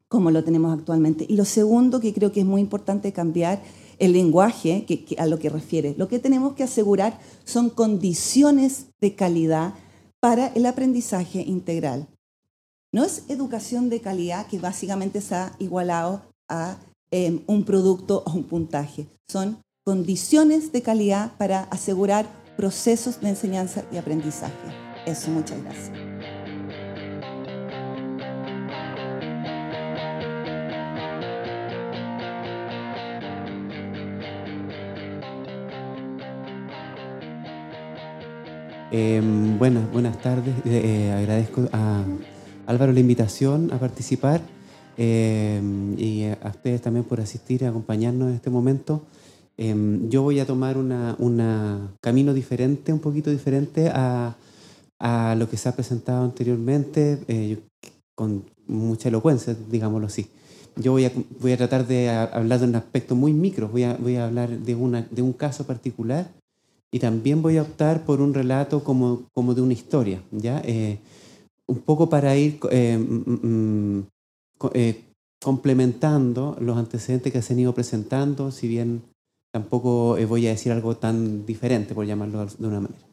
como lo tenemos actualmente. Y lo segundo que creo que es muy importante cambiar el lenguaje que, que a lo que refiere. Lo que tenemos que asegurar son condiciones de calidad para el aprendizaje integral. No es educación de calidad que básicamente se ha igualado a eh, un producto o un puntaje. Son condiciones de calidad para asegurar procesos de enseñanza y aprendizaje. Eso, muchas gracias. Eh, buenas, tardes. Eh, agradezco a Álvaro la invitación a participar eh, y a ustedes también por asistir y acompañarnos en este momento. Em, yo voy a tomar un una camino diferente, un poquito diferente a, a, lo que se ha presentado anteriormente, eh, con mucha elocuencia, digámoslo así. Yo voy a, voy a tratar de hablar de un aspecto muy micro, voy a, voy a hablar de, una, de un caso particular y también voy a optar por un relato como, como de una historia, ¿ya? Eh, un poco para ir eh, mm, mm, eh, complementando los antecedentes que se han ido presentando, si bien tampoco voy a decir algo tan diferente, por llamarlo de una manera.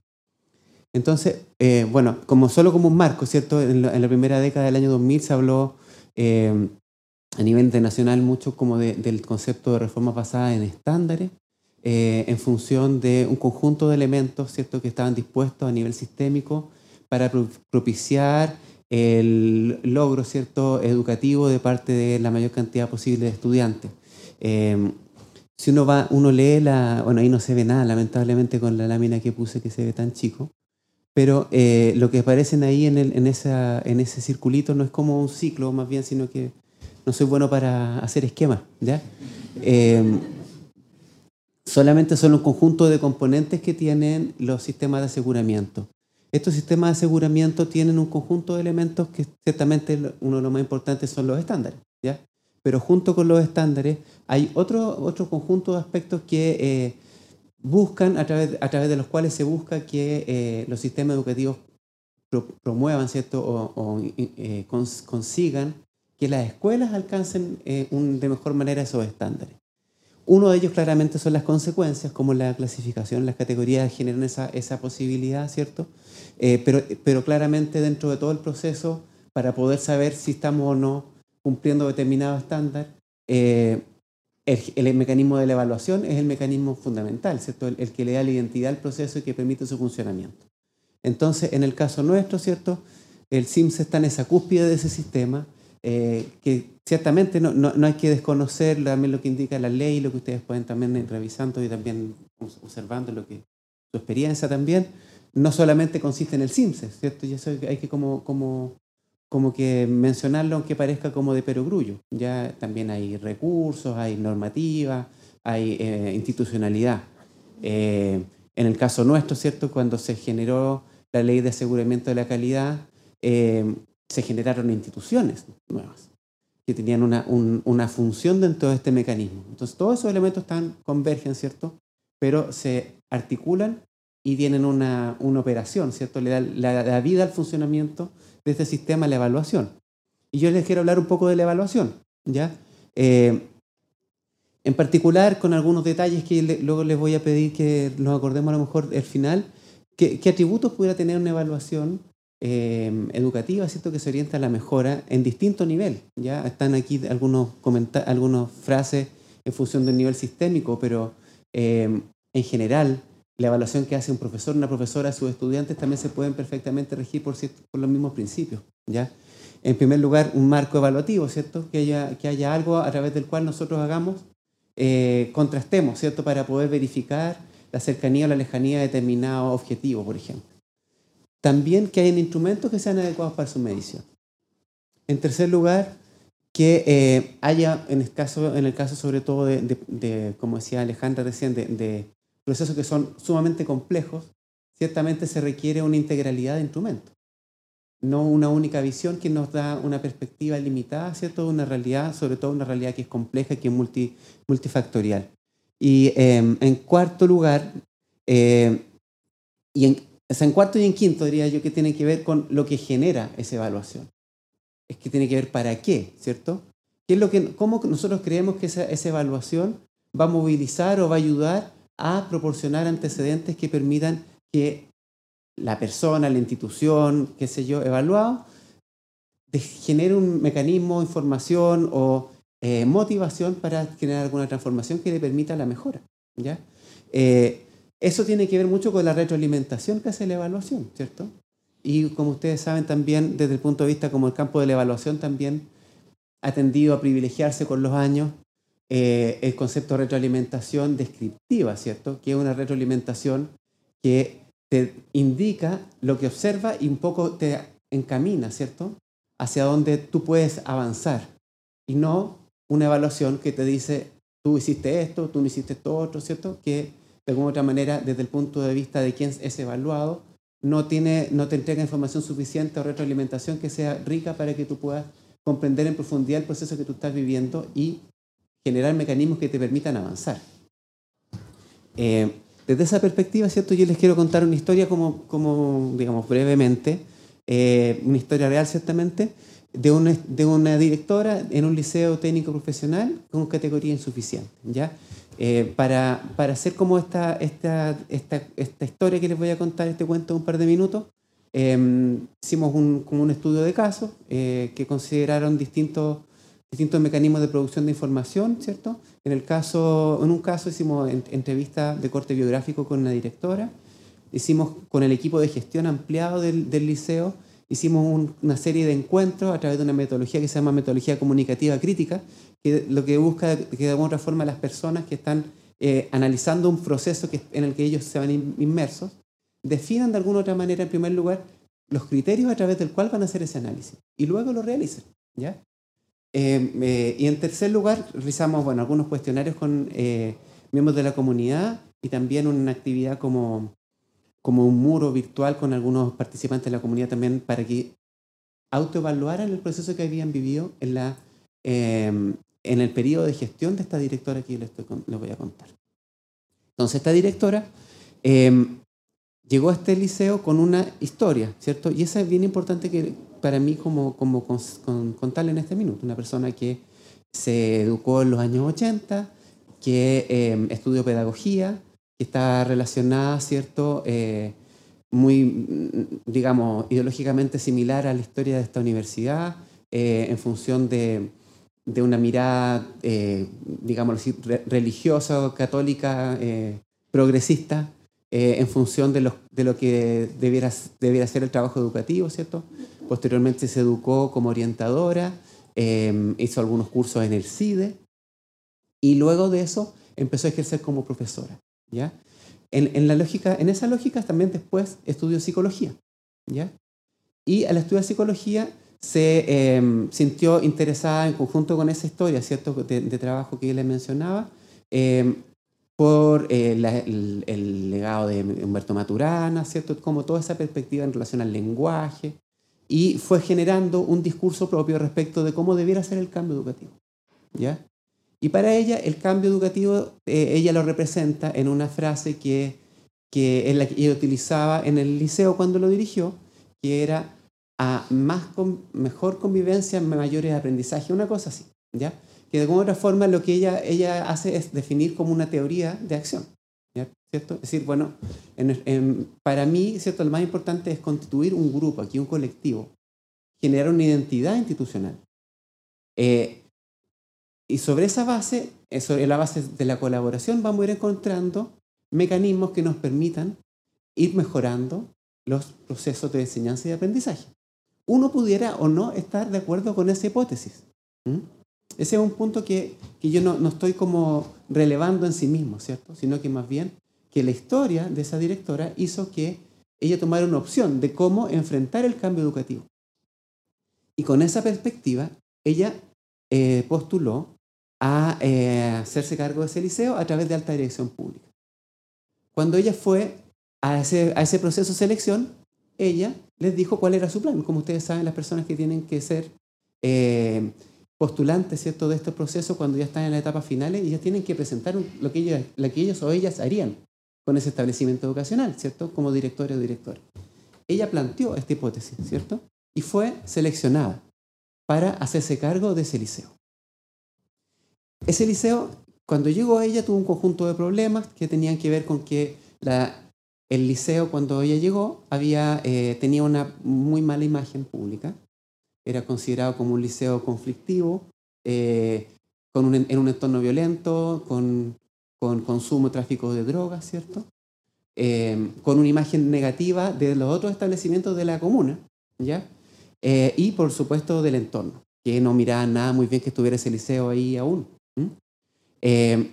Entonces, bueno, como solo como un marco, ¿cierto? En la, primera década del año 2000 se habló a nivel internacional mucho como del concepto de reformas basadas en estándares, eh, en función de un conjunto de elementos ¿cierto? que estaban dispuestos a nivel sistémico para propiciar el logro ¿cierto? educativo de parte de la mayor cantidad posible de estudiantes. Em, si uno, va, uno lee la... Bueno, ahí no se ve nada, lamentablemente, con la lámina que puse que se ve tan chico, pero eh, lo que aparecen ahí en, en, esa, en ese circulito no es como un ciclo, más bien, sino que no soy bueno para hacer esquemas, ¿ya? Em, solamente son un conjunto de componentes que tienen los sistemas de aseguramiento. Estos sistemas de aseguramiento tienen un conjunto de elementos que ciertamente uno de los más importantes son los estándares. Pero junto con los estándares hay otro, otro conjunto de aspectos que eh, buscan, a través, a través de los cuales se busca que eh, los sistemas educativos promuevan, ¿cierto? O, eh, consigan que las escuelas alcancen de mejor manera esos estándares. Uno de ellos claramente son las consecuencias, como la clasificación, las categorías generan esa, esa posibilidad, ¿cierto? Eh, pero, pero claramente dentro de todo el proceso, para poder saber si estamos o no cumpliendo determinado estándar, eh, el, mecanismo de la evaluación es el mecanismo fundamental, ¿cierto? El, que le da la identidad al proceso y que permite su funcionamiento. Entonces, en el caso nuestro, ¿cierto? El SIMS está en esa cúspide de ese sistema, eh, que ciertamente no, no, hay que desconocer también lo que indica la ley, lo que ustedes pueden también ir revisando y también observando lo que su experiencia también, no solamente consiste en el CIMSE, ¿cierto? Y eso hay que como, como, como que mencionarlo aunque parezca como de perogrullo. Ya también hay recursos, hay normativa, hay eh, institucionalidad. Eh, en el caso nuestro, ¿cierto? Cuando se generó la ley de aseguramiento de la calidad, se generaron instituciones nuevas que tenían una, una, función dentro de este mecanismo. Entonces, todos esos elementos están, convergen, ¿cierto? Pero se articulan y tienen una, una operación, ¿cierto? Le da la, vida al funcionamiento de este sistema, la evaluación. Y yo les quiero hablar un poco de la evaluación, ¿ya? Eh, en particular, con algunos detalles que luego les voy a pedir que nos acordemos a lo mejor al final, ¿qué, qué atributos pudiera tener una evaluación Em, educativa, ¿cierto? Que se orienta a la mejora en distinto nivel. Ya están aquí algunos algunas frases en función del nivel sistémico, pero em, en general la evaluación que hace un profesor, una profesora sus estudiantes también se pueden perfectamente regir por, por los mismos principios. ¿ya? En primer lugar, un marco evaluativo, ¿cierto? Que haya, que haya algo a través del cual nosotros hagamos, eh, contrastemos, ¿cierto? Para poder verificar la cercanía o la lejanía de determinado objetivo, por ejemplo. También que hayan instrumentos que sean adecuados para su medición. En tercer lugar, que eh, haya, en el, caso, en el caso sobre todo de, como decía Alejandra recién, de, procesos que son sumamente complejos, ciertamente se requiere una integralidad de instrumentos, no una única visión que nos da una perspectiva limitada, ¿cierto? Una realidad, sobre todo una realidad que es compleja, que es multi, multifactorial. Y em, en cuarto lugar, eh, y en, es en cuarto y en quinto diría yo que tiene que ver con lo que genera esa evaluación. Es que tiene que ver para qué, ¿cierto? ¿Qué es lo que, ¿Cómo nosotros creemos que esa, evaluación va a movilizar o va a ayudar a proporcionar antecedentes que permitan que la persona, la institución, qué sé yo, evaluado, genere un mecanismo, información o eh, motivación para generar alguna transformación que le permita la mejora. ¿ya? Eh, eso tiene que ver mucho con la retroalimentación que hace la evaluación, ¿cierto? Y como ustedes saben también, desde el punto de vista como el campo de la evaluación también ha tendido a privilegiarse con los años eh, el concepto de retroalimentación descriptiva, ¿cierto? Que es una retroalimentación que te indica lo que observa y un poco te encamina, ¿cierto? Hacia donde tú puedes avanzar. Y no una evaluación que te dice, tú hiciste esto, tú no hiciste esto otro, ¿cierto? Que de alguna otra manera, desde el punto de vista de quién es evaluado, no, tiene, no te entrega información suficiente o retroalimentación que sea rica para que tú puedas comprender en profundidad el proceso que tú estás viviendo y generar mecanismos que te permitan avanzar. Eh, desde esa perspectiva, ¿cierto? Yo les quiero contar una historia como, como digamos, brevemente, eh, una historia real ciertamente, de una, de una directora en un liceo técnico profesional con categoría insuficiente, ¿ya? Eh, para, hacer como esta, historia que les voy a contar, este cuento de un par de minutos, eh, hicimos un, como un estudio de casos eh, que consideraron distintos, mecanismos de producción de información, ¿cierto? En, en un caso hicimos entrevista de corte biográfico con una directora, hicimos con el equipo de gestión ampliado del, del liceo, hicimos una serie de encuentros a través de una metodología que se llama metodología comunicativa crítica, que lo que busca que de alguna forma las personas que están eh, analizando un proceso que, en el que ellos se van inmersos, definan de alguna otra manera, en primer lugar, los criterios a través del cual van a hacer ese análisis y luego lo realicen. ¿ya? Eh, eh, y en tercer lugar, realizamos bueno, algunos cuestionarios con miembros de la comunidad y también una actividad como como un muro virtual con algunos participantes de la comunidad también para que autoevaluaran el proceso que habían vivido en, la, em, en el periodo de gestión de esta directora que les, les voy a contar. Entonces, esta directora em, llegó a este liceo con una historia, ¿cierto? Y esa es bien importante que para mí como, como contarle en este minuto. Una persona que se educó en los años 80, que em, estudió pedagogía, que está relacionada, ¿cierto? Eh, muy, digamos, ideológicamente similar a la historia de esta universidad, eh, en función de, de una mirada, eh, digamos religiosa, católica, progresista, en función de lo, de lo que debiera, debiera ser el trabajo educativo, ¿cierto? Posteriormente se educó como orientadora, hizo algunos cursos en el CIDE, y luego de eso empezó a ejercer como profesora. ¿ya? En, la lógica, en esa lógica también después estudió psicología, ¿ya? Y al estudiar psicología se em, sintió interesada en conjunto con esa historia, ¿cierto?, de, trabajo que yo le mencionaba, em, por eh, el, legado de Humberto Maturana, ¿cierto?, como toda esa perspectiva en relación al lenguaje, y fue generando un discurso propio respecto de cómo debiera ser el cambio educativo, ¿ya? Y para ella el cambio educativo, eh, ella lo representa en una frase que, que es la que ella utilizaba en el liceo cuando lo dirigió, que era a más mejor convivencia, mayores aprendizaje, una cosa así, ¿ya? Que de alguna forma lo que ella, ella hace es definir como una teoría de acción, ¿cierto? Es decir, bueno, para mí, ¿cierto? Lo más importante es constituir un grupo, aquí un colectivo, generar una identidad institucional. Eh, y sobre esa base, eh, sobre la base de la colaboración, vamos a ir encontrando mecanismos que nos permitan ir mejorando los procesos de enseñanza y aprendizaje. Uno pudiera o no estar de acuerdo con esa hipótesis. Ese es un punto que, que yo no, no, estoy como relevando en sí mismo, ¿cierto? Sino que más bien que la historia de esa directora hizo que ella tomara una opción de cómo enfrentar el cambio educativo. Y con esa perspectiva, ella eh, postuló a eh, hacerse cargo de ese liceo a través de alta dirección pública. Cuando ella fue a ese, a ese proceso de selección, ella les dijo cuál era su plan. Como ustedes saben, las personas que tienen que ser eh, postulantes ¿cierto? de este proceso, cuando ya están en la etapa final, ellas tienen que presentar lo que, ellos, lo que ellos o ellas harían con ese establecimiento educacional, ¿cierto? Como director o directora. Ella planteó esta hipótesis, ¿cierto? Y fue seleccionada para hacerse cargo de ese liceo. Ese liceo, cuando llegó ella, tuvo un conjunto de problemas que tenían que ver con que el liceo, cuando ella llegó, había, eh, tenía una muy mala imagen pública. Era considerado como un liceo conflictivo, eh, con un, en un entorno violento, con, con consumo tráfico de drogas, ¿cierto? Eh, con una imagen negativa de los otros establecimientos de la comuna, ¿ya? y por supuesto del entorno, que no miraba nada muy bien que estuviera ese liceo ahí aún. Eh,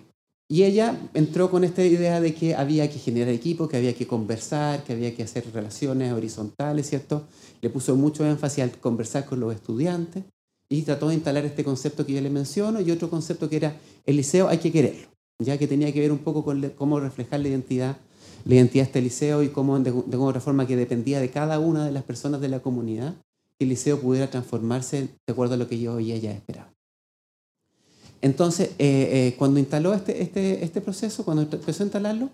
y ella entró con esta idea de que había que generar equipo, que había que conversar, que había que hacer relaciones horizontales, ¿cierto? Le puso mucho énfasis al conversar con los estudiantes y trató de instalar este concepto que yo le menciono y otro concepto que era el liceo hay que quererlo, ya que tenía que ver un poco con cómo reflejar la identidad, la identidad de este liceo y cómo de, de otra forma que dependía de cada una de las personas de la comunidad que el liceo pudiera transformarse de acuerdo a lo que yo y ella esperaban. Entonces, eh, eh, cuando instaló este, este, este proceso, cuando empezó a instalarlo,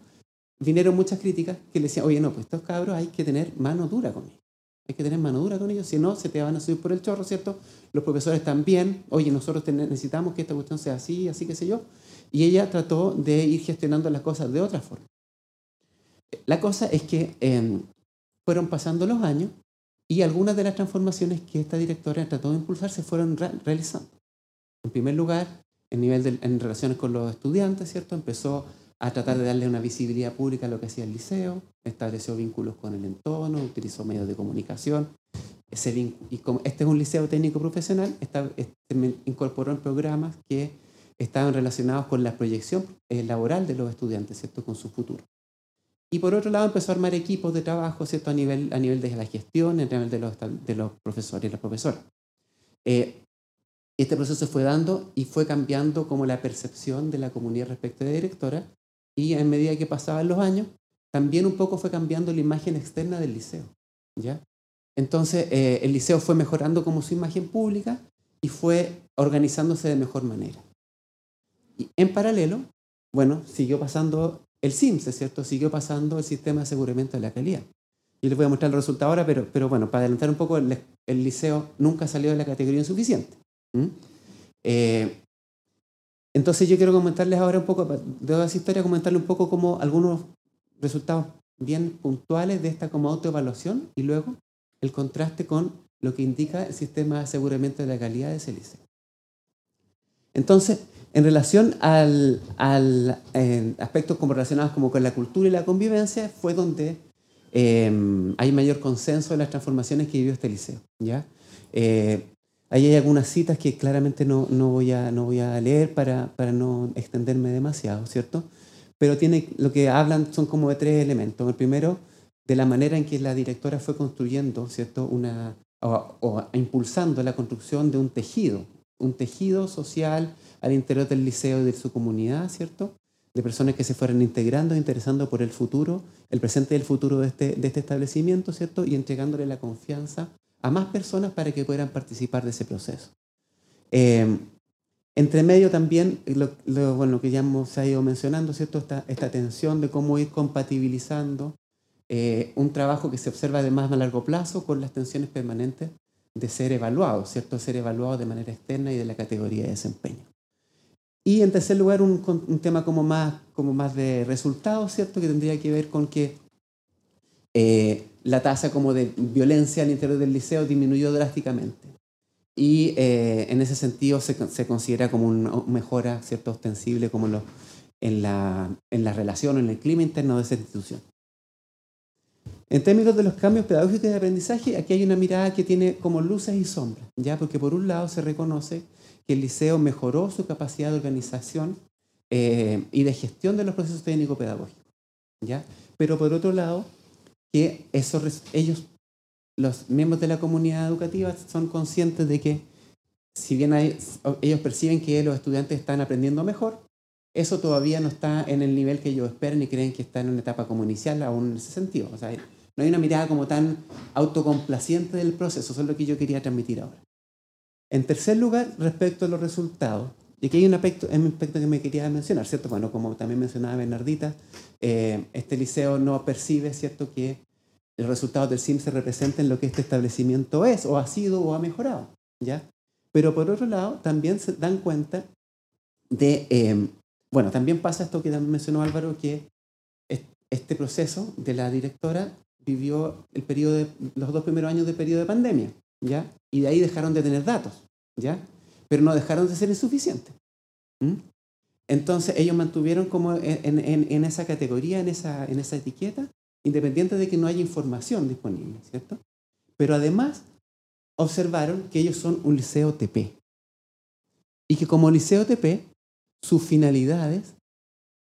vinieron muchas críticas que le decían, oye, no, pues estos cabros hay que tener mano dura con ellos. Hay que tener mano dura con ellos, si no, se te van a subir por el chorro, ¿cierto? Los profesores también, oye, nosotros necesitamos que esta cuestión sea así, así, qué sé yo. Y ella trató de ir gestionando las cosas de otra forma. La cosa es que em, fueron pasando los años y algunas de las transformaciones que esta directora trató de impulsar se fueron realizando. En primer lugar, en, nivel en relaciones con los estudiantes, ¿cierto? Empezó a tratar de darle una visibilidad pública a lo que hacía el liceo, estableció vínculos con el entorno, utilizó medios de comunicación. y como este es un liceo técnico profesional, está, este, incorporó en programas que estaban relacionados con la proyección eh, laboral de los estudiantes, ¿cierto? con su futuro. Y por otro lado empezó a armar equipos de trabajo ¿cierto? A, nivel, a nivel de la gestión, a nivel de los, de los profesores y las profesoras. Eh, este proceso fue dando y fue cambiando como la percepción de la comunidad respecto de la directora y en medida que pasaban los años, también un poco fue cambiando la imagen externa del liceo. ¿ya? Entonces, eh, el liceo fue mejorando como su imagen pública y fue organizándose de mejor manera. Y en paralelo, bueno, siguió pasando el SIMS, ¿cierto? Siguió pasando el sistema de aseguramiento de la calidad. Y les voy a mostrar el resultado ahora, pero, pero bueno, para adelantar un poco, el, liceo nunca salió de la categoría insuficiente. Entonces yo quiero comentarles ahora un poco, de esa historia, comentarles un poco como algunos resultados bien puntuales de esta como autoevaluación y luego el contraste con lo que indica el sistema de aseguramiento de la calidad de ese liceo. Entonces, en relación al, al aspectos como relacionados como con la cultura y la convivencia, fue donde eh, hay mayor consenso en las transformaciones que vivió este liceo. ¿ya? Eh, Ahí hay algunas citas que claramente no, no, voy, a, no voy a leer para, para, no extenderme demasiado, ¿cierto? Pero tiene, lo que hablan son como de tres elementos. El primero, de la manera en que la directora fue construyendo, ¿cierto? Una, o, impulsando la construcción de un tejido, un tejido social al interior del liceo y de su comunidad, ¿cierto? De personas que se fueran integrando, interesando por el futuro, el presente y el futuro de este, de este establecimiento, ¿cierto? Y entregándole la confianza a más personas para que puedan participar de ese proceso. Eh, entre medio también, lo, bueno, que ya hemos, se ha ido mencionando, ¿cierto? Esta, esta tensión de cómo ir compatibilizando eh, un trabajo que se observa de más a largo plazo con las tensiones permanentes de ser evaluado, ¿cierto? Ser evaluado de manera externa y de la categoría de desempeño. Y en tercer lugar, un, un tema como más, como más de resultados, ¿cierto? Que tendría que ver con que eh, la tasa como de violencia al interior del liceo disminuyó drásticamente. Y eh, en ese sentido se, se, considera como una mejora cierto, ostensible como en, la, en la relación, en el clima interno de esa institución. En términos de los cambios pedagógicos de aprendizaje, aquí hay una mirada que tiene como luces y sombras, ¿ya? porque por un lado se reconoce que el liceo mejoró su capacidad de organización eh, y de gestión de los procesos técnico-pedagógicos, ¿ya? pero por otro lado que ellos, los miembros de la comunidad educativa, son conscientes de que si bien ellos perciben que los estudiantes están aprendiendo mejor, eso todavía no está en el nivel que ellos esperan y creen que está en una etapa como inicial aún en ese sentido. O sea, no hay una mirada como tan autocomplaciente del proceso, eso es lo que yo quería transmitir ahora. En tercer lugar, respecto a los resultados, y aquí hay un aspecto, un aspecto que me quería mencionar, ¿cierto? Bueno, como también mencionaba Bernardita, eh, este liceo no percibe, ¿cierto?, que el resultado del SIM se representa en lo que este establecimiento es, o ha sido, o ha mejorado, ¿ya? Pero por otro lado, también se dan cuenta de, eh, bueno, también pasa esto que mencionó Álvaro, que este proceso de la directora vivió el periodo de, los dos primeros años del periodo de pandemia, ¿ya? Y de ahí dejaron de tener datos, ¿ya? Pero no dejaron de ser insuficientes. Entonces ellos mantuvieron como en, esa categoría, en esa, en esa etiqueta, independiente de que no haya información disponible, ¿cierto? Pero además observaron que ellos son un liceo TP y que como liceo TP, sus finalidades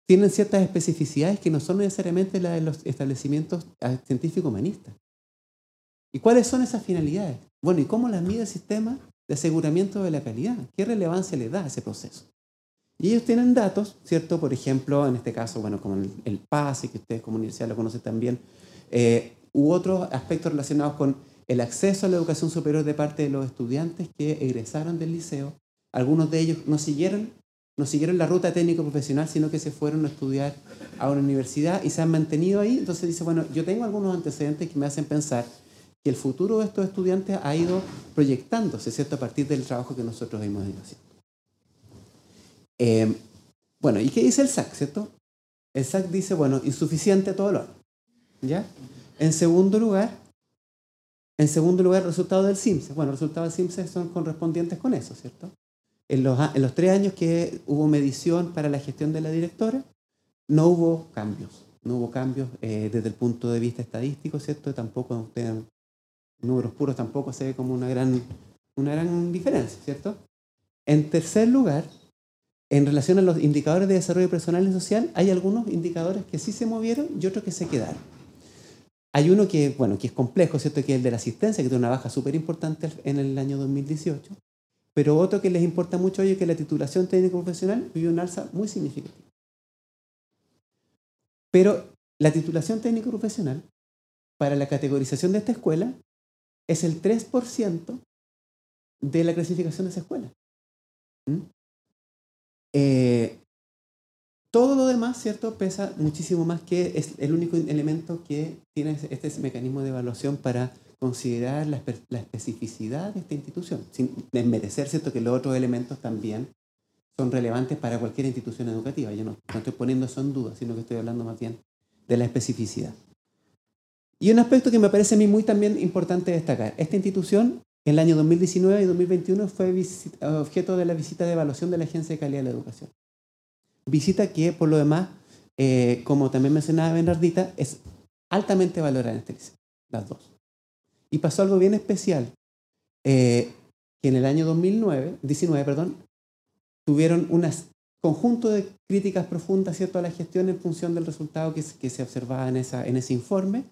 tienen ciertas especificidades que no son necesariamente las de los establecimientos científico-humanistas. ¿Y cuáles son esas finalidades? Bueno, ¿y cómo las mide el sistema? De aseguramiento de la calidad. ¿Qué relevancia le da a ese proceso? Y ellos tienen datos, ¿cierto? Por ejemplo, en este caso, bueno, como el, PASE, que ustedes como universidad lo conocen también, eh, u otros aspectos relacionados con el acceso a la educación superior de parte de los estudiantes que egresaron del liceo. Algunos de ellos no siguieron no siguieron la ruta técnico-profesional, sino que se fueron a estudiar a una universidad y se han mantenido ahí. Entonces dice, bueno, yo tengo algunos antecedentes que me hacen pensar que el futuro de estos estudiantes ha ido proyectándose, ¿cierto?, a partir del trabajo que nosotros hemos ido haciendo. Eh, bueno, ¿y qué dice el SAC, cierto? El SAC dice, bueno, insuficiente todo lo ¿Ya? En segundo lugar, en segundo lugar, resultados del CIMSE. Bueno, resultados del CIMSE son correspondientes con eso, ¿cierto? En los, en los tres años que hubo medición para la gestión de la directora, no hubo cambios. No hubo cambios eh, desde el punto de vista estadístico, ¿cierto? Tampoco, usted, números puros tampoco se ve como una gran, una gran diferencia, ¿cierto? En tercer lugar, en relación a los indicadores de desarrollo personal y social, hay algunos indicadores que sí se movieron y otros que se quedaron. Hay uno que, bueno, que es complejo, ¿cierto? Que es el de la asistencia, que tiene una baja súper importante en el año 2018. Pero otro que les importa mucho hoy es que la titulación técnico-profesional vivió un alza muy significativa. Pero la titulación técnico-profesional, para la categorización de esta escuela, es el 3% de la clasificación de esa escuela. ¿Mm? Eh, todo lo demás, ¿cierto? Pesa muchísimo más que es el único elemento que tiene este mecanismo de evaluación para considerar la, especificidad de esta institución, sin desmerecer, ¿cierto? Que los otros elementos también son relevantes para cualquier institución educativa. Yo no, no estoy poniendo eso en duda, sino que estoy hablando más bien de la especificidad. Y un aspecto que me parece a mí muy también importante destacar. Esta institución en el año 2019 y 2021 fue objeto de la visita de evaluación de la Agencia de Calidad de la Educación. Visita que, por lo demás, eh, como también mencionaba Bernardita, es altamente valorada en este liceo, las dos. Y pasó algo bien especial, eh, que en el año 2009, 19, perdón, tuvieron un conjunto de críticas profundas ¿cierto? a la gestión en función del resultado que, que se observaba en, esa, en ese informe,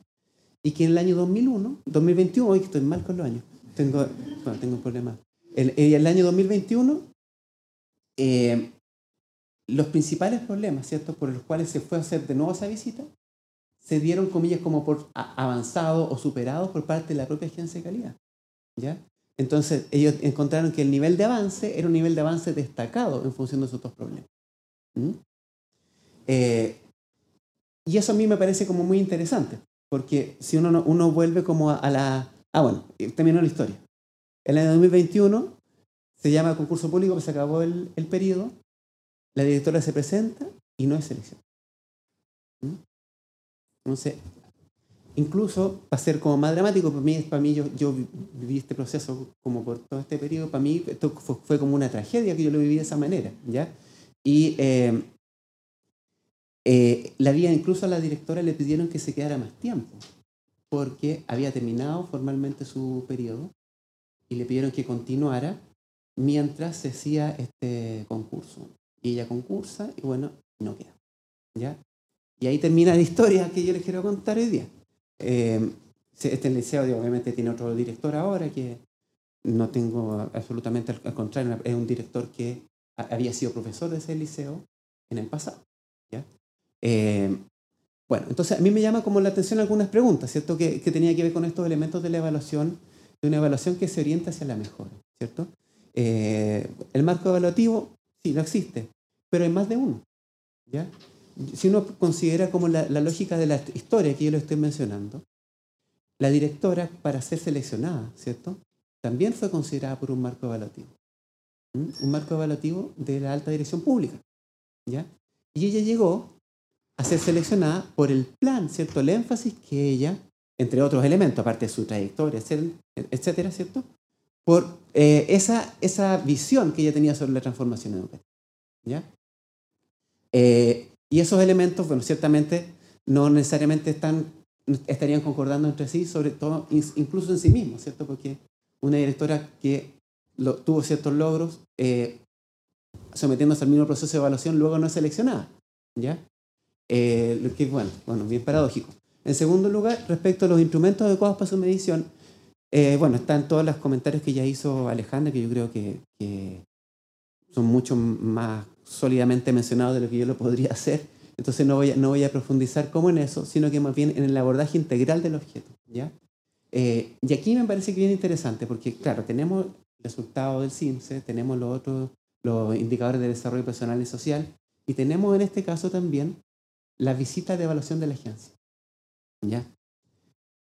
y que en el año 2001, 2021, hoy estoy mal con los años, tengo, bueno, tengo un problema. En el, el, año 2021, eh, los principales problemas, ¿cierto?, por los cuales se fue a hacer de nuevo esa visita, se dieron, comillas, como por avanzado o superado por parte de la propia agencia de calidad. ¿ya? Entonces, ellos encontraron que el nivel de avance era un nivel de avance destacado en función de esos dos problemas. Eh, y eso a mí me parece como muy interesante, porque si uno, uno vuelve como a, la... Ah, bueno, terminó la historia. En el año 2021 se llama concurso público, pues se acabó el, el periodo, la directora se presenta y no es selección. ¿Mm? Entonces, incluso para ser como más dramático, para mí, para mí yo, yo viví este proceso como por todo este periodo, para mí esto fue, como una tragedia que yo lo viví de esa manera, ¿ya? Y eh, eh, la vía, incluso a la directora le pidieron que se quedara más tiempo, porque había terminado formalmente su periodo y le pidieron que continuara mientras se hacía este concurso. Y ella concursa y bueno, no queda. ¿ya? Y ahí termina la historia que yo les quiero contar hoy día. Eh, este liceo obviamente tiene otro director ahora que no tengo absolutamente al contrario, es un director que había sido profesor de ese liceo en el pasado. ¿ya? Eh, bueno, entonces a mí me llama como la atención algunas preguntas, ¿cierto? Que, que, tenía que ver con estos elementos de la evaluación, de una evaluación que se orienta hacia la mejora, ¿cierto? Eh, el marco evaluativo, sí, no existe, pero hay más de uno. ¿ya? Si uno considera como la, lógica de la historia que yo le estoy mencionando, la directora, para ser seleccionada, ¿cierto? También fue considerada por un marco evaluativo. Un marco evaluativo de la alta dirección pública. ¿ya? Y ella llegó a ser seleccionada por el plan, ¿cierto? El énfasis que ella, entre otros elementos, aparte de su trayectoria, etcétera, ¿cierto? Por eh, esa, esa visión que ella tenía sobre la transformación educativa. ¿ya? Eh, y esos elementos, bueno, ciertamente no necesariamente están, estarían concordando entre sí, sobre todo incluso en sí mismos, ¿cierto? Porque una directora que tuvo ciertos logros eh, sometiéndose al mismo proceso de evaluación, luego no es seleccionada, ¿ya? Eh, lo que bueno, bueno, bien paradójico. En segundo lugar, respecto a los instrumentos adecuados para su medición, eh, bueno, están todos los comentarios que ya hizo Alejandra, que yo creo que, que son mucho más sólidamente mencionados de lo que yo lo podría hacer. Entonces no voy, a, no voy a profundizar como en eso, sino que más bien en el abordaje integral del objeto. ¿ya? Eh, y aquí me parece que viene interesante, porque claro, tenemos el resultado del CIMSE, tenemos los otros los indicadores de desarrollo personal y social. Y tenemos en este caso también la visita de evaluación de la agencia. ¿Ya?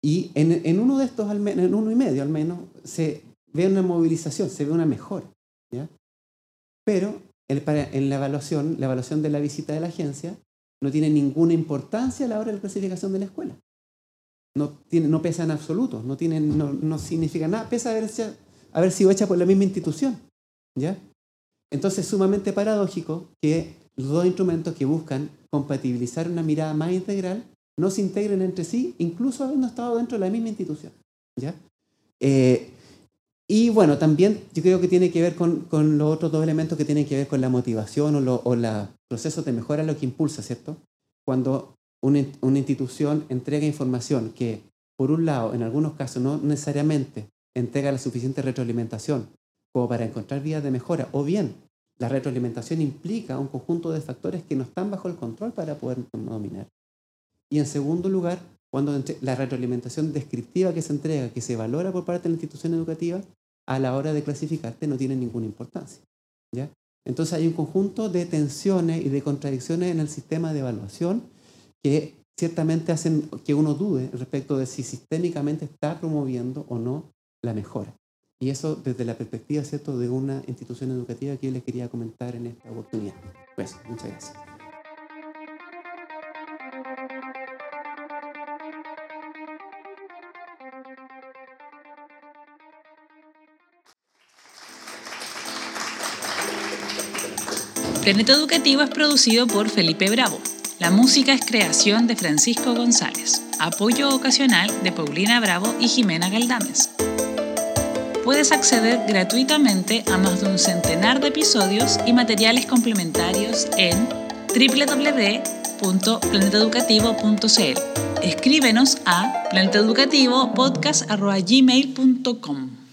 Y en, en uno de estos, al menos, en uno y medio al menos, se ve una movilización, se ve una mejora. ¿ya? Pero para, en la evaluación, la evaluación de la visita de la agencia no tiene ninguna importancia a la hora de la clasificación de la escuela. No, tiene, no pesa en absoluto, no, tiene, no, no significa nada, pesa haber, haber sido hecha por la misma institución. ¿ya? Entonces es sumamente paradójico que los dos instrumentos que buscan compatibilizar una mirada más integral no se integren entre sí, incluso habiendo estado dentro de la misma institución. ¿ya? Eh, y bueno, también yo creo que tiene que ver con, con, los otros dos elementos que tienen que ver con la motivación o, lo, o los procesos de mejora, lo que impulsa, ¿cierto? Cuando una, una, institución entrega información que, por un lado, en algunos casos no necesariamente entrega la suficiente retroalimentación como para encontrar vías de mejora, o bien la retroalimentación implica un conjunto de factores que no están bajo el control para poder dominar. Y en segundo lugar, cuando la retroalimentación descriptiva que se entrega, que se valora por parte de la institución educativa, a la hora de clasificarte no tiene ninguna importancia. ¿ya? Entonces hay un conjunto de tensiones y de contradicciones en el sistema de evaluación que ciertamente hacen que uno dude respecto de si sistémicamente está promoviendo o no la mejora. Y eso desde la perspectiva ¿cierto? de una institución educativa que yo les quería comentar en esta oportunidad. Pues, muchas gracias. Planeta Educativo es producido por Felipe Bravo. La música es creación de Francisco González. Apoyo ocasional de Paulina Bravo y Jimena Galdames. Puedes acceder gratuitamente a más de un centenar de episodios y materiales complementarios en www.planeteducativo.cl. Escríbenos a planeteducativopodcast.gmail.com.